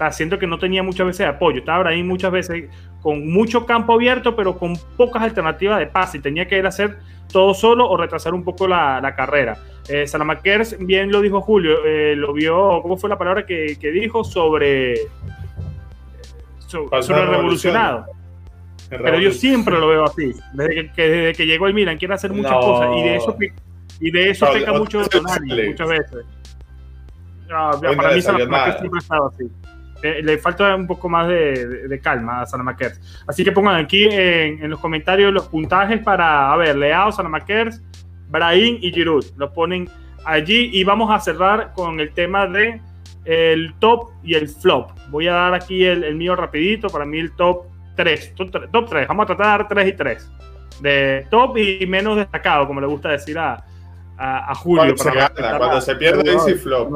Sea, siento que no tenía muchas veces apoyo. Estaba ahí muchas veces con mucho campo abierto, pero con pocas alternativas de pase. Y tenía que ir a hacer todo solo o retrasar un poco la, carrera. Eh, Salamakers, bien lo dijo Julio, eh, lo vio, ¿cómo fue la palabra que, dijo? Sobre, sobre, revolucionado. Pero yo siempre lo veo así. Desde que, desde que llegó el Milan, quiere hacer muchas cosas. Y de eso, y de eso peca mucho muchas veces. para mí, Salamakers siempre ha estado así. Eh, le falta un poco más de, calma a Sanamakers. Así que pongan aquí en, los comentarios los puntajes para, a ver, Leao, Sanamakers, Brahim y Giroud. Lo ponen allí y vamos a cerrar con el tema de el top y el flop. Voy a dar aquí el, mío rapidito, para mí el top 3, top, 3, vamos a tratar de dar 3 y 3. De top y menos destacado, como le gusta decir a, a, Julio. Cuando, se, pierde, Easy Flop.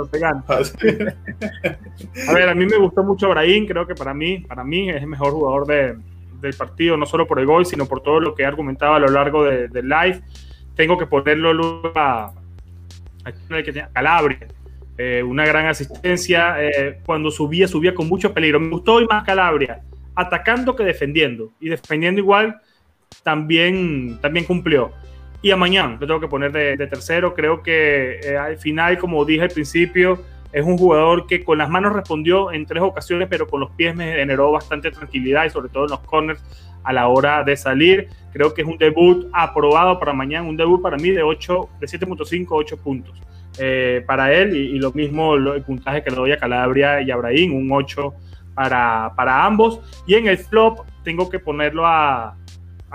a ver, a mí me gustó mucho Brahim, creo que para mí, para mí es el mejor jugador de, del partido, no solo por el gol, sino por todo lo que he argumentado a lo largo del de live. Tengo que ponerlo a, a Calabria. Eh, una gran asistencia. Eh, cuando subía, subía con mucho peligro. Me gustó y más Calabria, atacando que defendiendo. Y defendiendo igual, también, también cumplió y a mañana lo tengo que poner de, tercero. Creo que eh, al final, como dije al principio, es un jugador que con las manos respondió en tres ocasiones, pero con los pies me generó bastante tranquilidad y sobre todo en los corners a la hora de salir. Creo que es un debut aprobado para mañana, un debut para mí de 8, de 7.5 8 puntos. Eh, para él y, lo mismo el puntaje que le doy a Calabria y Abraham, un 8 para, para ambos. Y en el flop tengo que ponerlo a,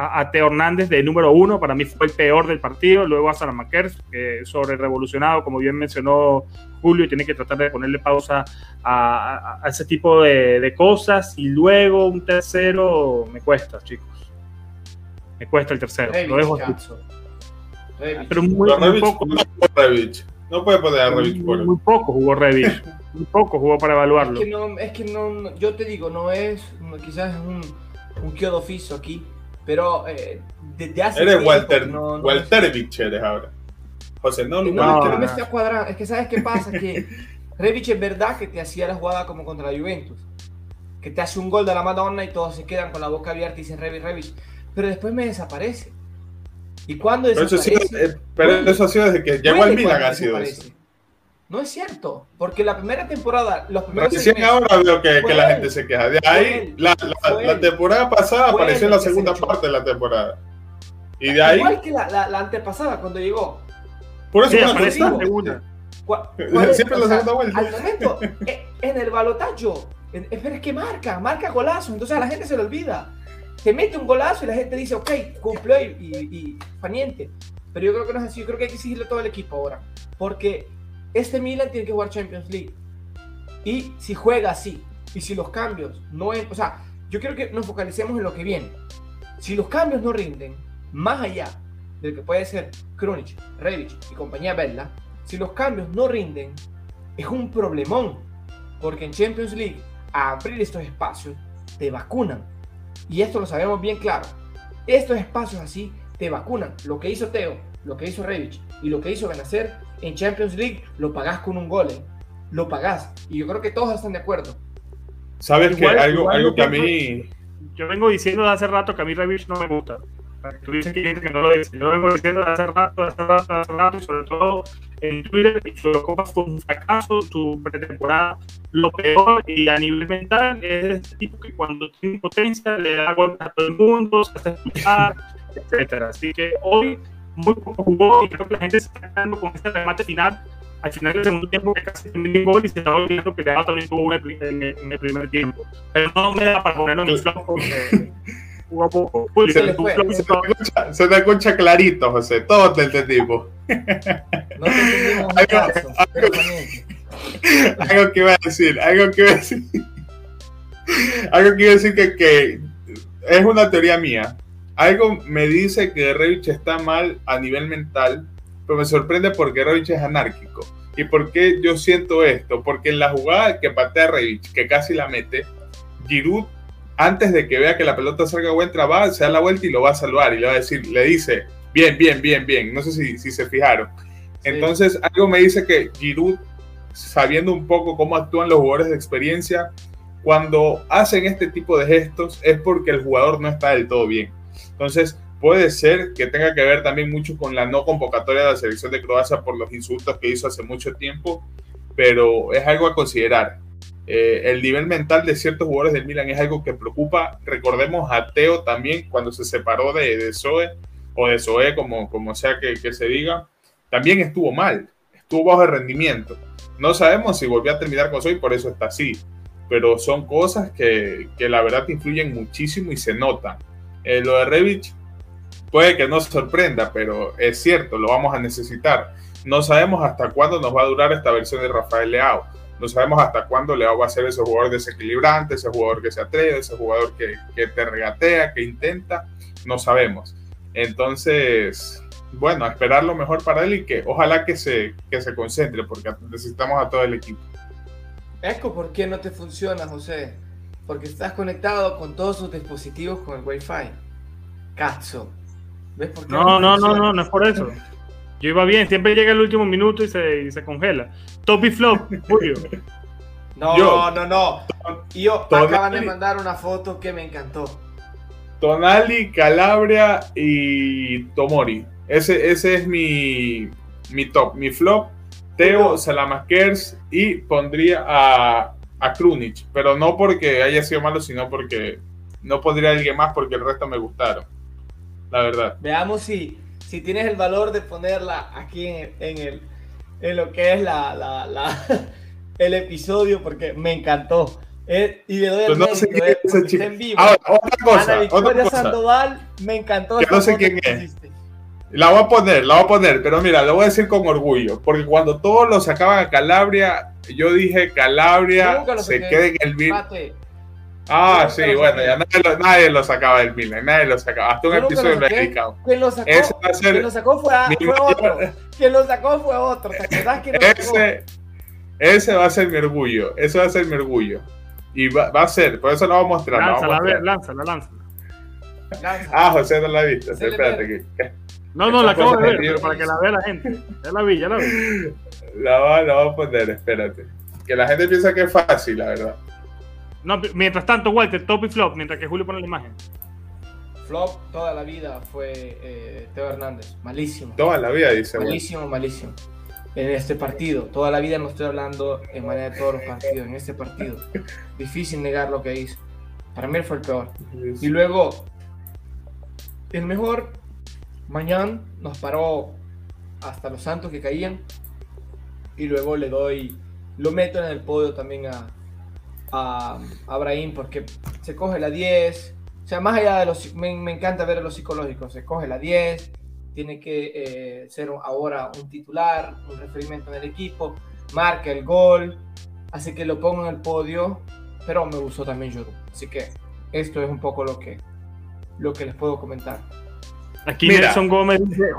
a, Teo Hernández de número uno, para mí fue el peor del partido, luego a Salamakers, que sobre revolucionado, como bien mencionó Julio, y tiene que tratar de ponerle pausa a, ese tipo de, cosas, y luego un tercero me cuesta, chicos. Me cuesta el tercero, lo dejo Pero muy, poco. No puede poner a Revich muy, muy, poco jugó Revich. muy poco jugó para evaluarlo. Es que no, es que no yo te digo, no es, quizás es un, un quedo aquí, pero eh, desde hace Eres Walter, no, no Waltervich eres ahora. José, no, no, no, es que no me está cuadrando. Es que sabes qué pasa, que Revich es verdad que te hacía la jugada como contra la Juventus. Que te hace un gol de la Madonna y todos se quedan con la boca abierta y dicen Revich, Revich. Pero después me desaparece. ¿Y cuando desaparece? Pero eso, ha sido, pero eso ha sido desde que llegó al Milan ha sido eso. No es cierto, porque la primera temporada, los primeros Recién ahora veo que, que la gente se queja. De ahí, la, la, temporada pasada apareció en la segunda parte de la temporada. Y de ahí. Igual que la, la, la antepasada, cuando llegó. Por eso aparece una la segunda. ¿Cuál- [LAUGHS] cuál es? Siempre la O sea, segunda vuelta. Al momento, eh, en el balotacho, pero es que marca, marca golazo, entonces a la gente se le olvida. Te mete un golazo y la gente dice, ok, cumplió y, y, y paniente. Pero yo creo que no es así, yo creo que hay que exigirle a todo el equipo ahora. Porque este Milan tiene que jugar Champions League. Y si juega así, y si los cambios no o sea, yo quiero que nos focalicemos en lo que viene. Si los cambios no rinden, más allá del que puede ser Krunic, Rebic y compañía Bella, si los cambios no rinden, es un problemón. Porque en Champions League, a abrir estos espacios, te vacunan. Y esto lo sabemos bien claro. Estos espacios así te vacunan. Lo que hizo Teo, lo que hizo Rebic y lo que hizo Benacer en Champions League, lo pagás con un gol. ¿eh? Lo pagás. Y yo creo que todos están de acuerdo. Sabes que algo, igual algo que a mí. Yo vengo diciendo de hace rato que a mí Revich no me gusta. Tú dices que no lo dice. Yo vengo diciendo de hace rato, de hace rato, de hace rato, y sobre todo en Twitter, y su Eurocopa fue un fracaso, su pretemporada lo peor, y a nivel mental es ese tipo que cuando tiene potencia le da golpes a todo el mundo, se hace escuchar, etcétera. Así que hoy muy poco jugó y creo que la gente se está quedando con este remate final al final del segundo tiempo que casi terminó el gol y se estaba olvidando que Leao también tuvo en el, en el primer tiempo. Pero no me da para ponerlo en el flop porque [LAUGHS] jugó poco. Julio, Se fue. flop Se te escucha, se te escucha clarito, José. Todo te entendimos. No te Algo- caso, paniente. algo que iba a decir, algo que iba a decir. [LAUGHS] algo que iba a decir que, que es una teoría mía. Algo me dice que Revich está mal a nivel mental, pero me sorprende porque Revich es anárquico. ¿Y por qué yo siento esto? Porque en la jugada que patea Revich, que casi la mete, Giroud, antes de que vea que la pelota salga buen trabajo, se da la vuelta y lo va a salvar y le va a decir, le dice, bien, bien, bien, bien. No sé si, si se fijaron. Entonces, algo me dice que Giroud, sabiendo un poco cómo actúan los jugadores de experiencia, cuando hacen este tipo de gestos es porque el jugador no está del todo bien. Entonces, puede ser que tenga que ver también mucho con la no convocatoria de la selección de Croacia por los insultos que hizo hace mucho tiempo, pero es algo a considerar. Eh, el nivel mental de ciertos jugadores del Milan es algo que preocupa. Recordemos a Teo también cuando se separó de, de Zoe o de Zoe, como, como sea que, que se diga, también estuvo mal, estuvo bajo de rendimiento. No sabemos si volvió a terminar con Zoe por eso está así, pero son cosas que, que la verdad influyen muchísimo y se notan. Eh, lo de Revich puede que no sorprenda, pero es cierto, lo vamos a necesitar. No sabemos hasta cuándo nos va a durar esta versión de Rafael Leao. No sabemos hasta cuándo Leao va a ser ese jugador desequilibrante, ese jugador que se atreve, ese jugador que, que te regatea, que intenta. No sabemos. Entonces, bueno, esperar lo mejor para él y que ojalá que se, que se concentre, porque necesitamos a todo el equipo. Eco, ¿por qué no te funciona, José? Porque estás conectado con todos sus dispositivos con el Wi-Fi. Cazzo. ¿Ves por qué No, no, no, no, no es por eso. Yo iba bien, siempre llega el último minuto y se, y se congela. Top y flop, Julio. No, Yo- no, no. Y yo Tonali- acaban de mandar una foto que me encantó. Tonali, Calabria y Tomori. Ese, ese es mi, mi top. Mi flop, Teo. Salamakers y pondría a, a Krunic. Pero no porque haya sido malo, sino porque no pondría a alguien más porque el resto me gustaron. La verdad. Veamos si, si tienes el valor de ponerla aquí en, en el, en lo que es la, la, la- [LAUGHS] el episodio, porque me encantó. Eh, y le doy Pues no sé mérito, eh, está en vivo. Ahora, otra cosa, Ana otra Victoria cosa. Sandoval, me encantó. No sé quién es. La voy a poner, la voy a poner, pero mira, lo voy a decir con orgullo, porque cuando todos lo sacaban a Calabria, yo dije Calabria se quede en el Milan. Ah, Yo sí, bueno, ya nadie lo, nadie lo sacaba del Milan, nadie lo sacaba, hasta un Yo episodio lo dedicado. Quien lo sacó, Ese va a ser quien lo sacó fue, a- mi fue mayor- otro. Quien lo sacó fue otro. ¿Te acordás quién lo sacó? Ese, ese va a ser mi orgullo, ese va a ser mi orgullo. Y va, va a ser, por eso lo voy a mostrar. a Lánzala, a ver, mostrar. lánzala, lánzala. Ah, José no la ha visto, espérate, que, No, no, la acabo de ver, pero para que la vea la gente. Ya la vi, ya la vi. la, va- la voy a poner, espérate. Que la gente piensa que es fácil, la verdad. No, mientras tanto, Walter, top y flop, mientras que Julio pone la imagen. Flop toda la vida fue eh, Teo Hernández. Malísimo. Toda la vida, dice. bueno. Malísimo, malísimo. En este partido. Toda la vida no estoy hablando en manera de todos los partidos. En este partido. Difícil negar lo que hizo. Para mí fue el peor. Y luego, el mejor, Mañana nos paró hasta los santos que caían. Y luego le doy, lo meto en el podio también a, a, Abraham porque se coge la 10. O sea, más allá de los. Me, me encanta ver a los psicológicos. Se coge la 10. Tiene que eh, ser ahora un titular, un referimiento en el equipo. Marca el gol. Así que lo pongo en el podio. Pero me gustó también Juru. Así que esto es un poco lo que, lo que les puedo comentar. Aquí Nelson Gómez dice,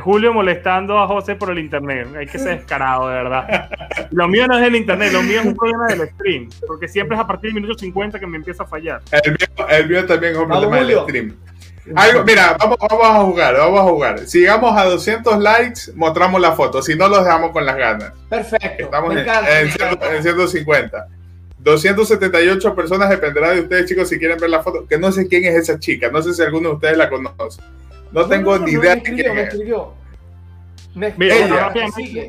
Julio molestando a José por el internet. Hay que ser descarado, de verdad. [LAUGHS] Lo mío no es el internet, lo mío es un problema del stream. Porque siempre es a partir del minuto 50 que me empieza a fallar. El mío, también es un problema del stream. mira, vamos, vamos, a jugar, vamos a jugar. Si llegamos a 200 likes, mostramos la foto. Si no, los dejamos con las ganas. Perfecto. Estamos en, 150. 278 personas dependerá de ustedes, chicos, si quieren ver la foto. Que no sé quién es esa chica, no sé si alguno de ustedes la conoce. No tengo ni idea de quién es. Mira,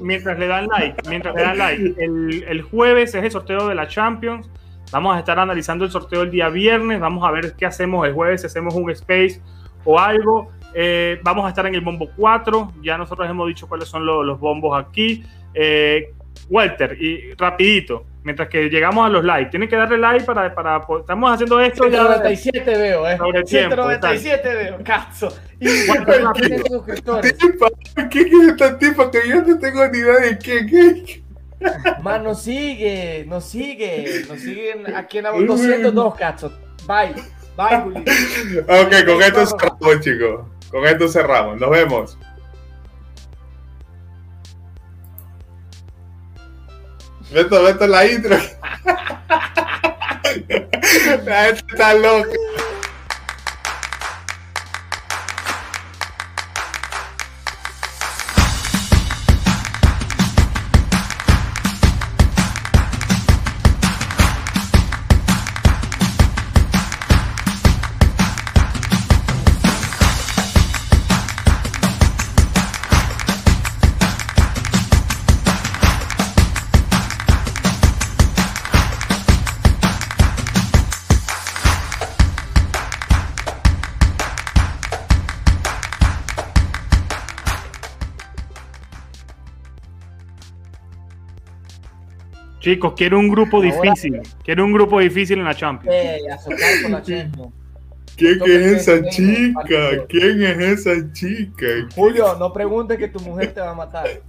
mientras le dan like, mientras le dan like, el, el, jueves es el sorteo de la Champions. Vamos a estar analizando el sorteo el día viernes. Vamos a ver qué hacemos el jueves, si hacemos un space o algo. Eh, vamos a estar en el bombo 4. Ya nosotros hemos dicho cuáles son los, los bombos aquí. Eh, Walter, y rapidito, mientras que llegamos a los likes, tienen que darle like para, para estamos haciendo esto 197 ya, veo, eh. Sobre 197 veo, cazo. Y [LAUGHS] ¿Qué es esta tipa que yo no tengo ni idea de qué? qué? Man, nos sigue, nos sigue, nos siguen aquí en la [LAUGHS] 202, cacho. Bye, bye, Juli. [LAUGHS] Ok, con esto cerramos, chicos. Con esto cerramos. Nos vemos. Beto, Beto la intro. la [LAUGHS] gente está loca. Chicos, quiero un grupo difícil. Quiero un grupo difícil en la Champions. Eh, la Champions. ¿Quién es esa chica? ¿Quién es esa chica? Julio, no preguntes que tu mujer te va a matar. [LAUGHS]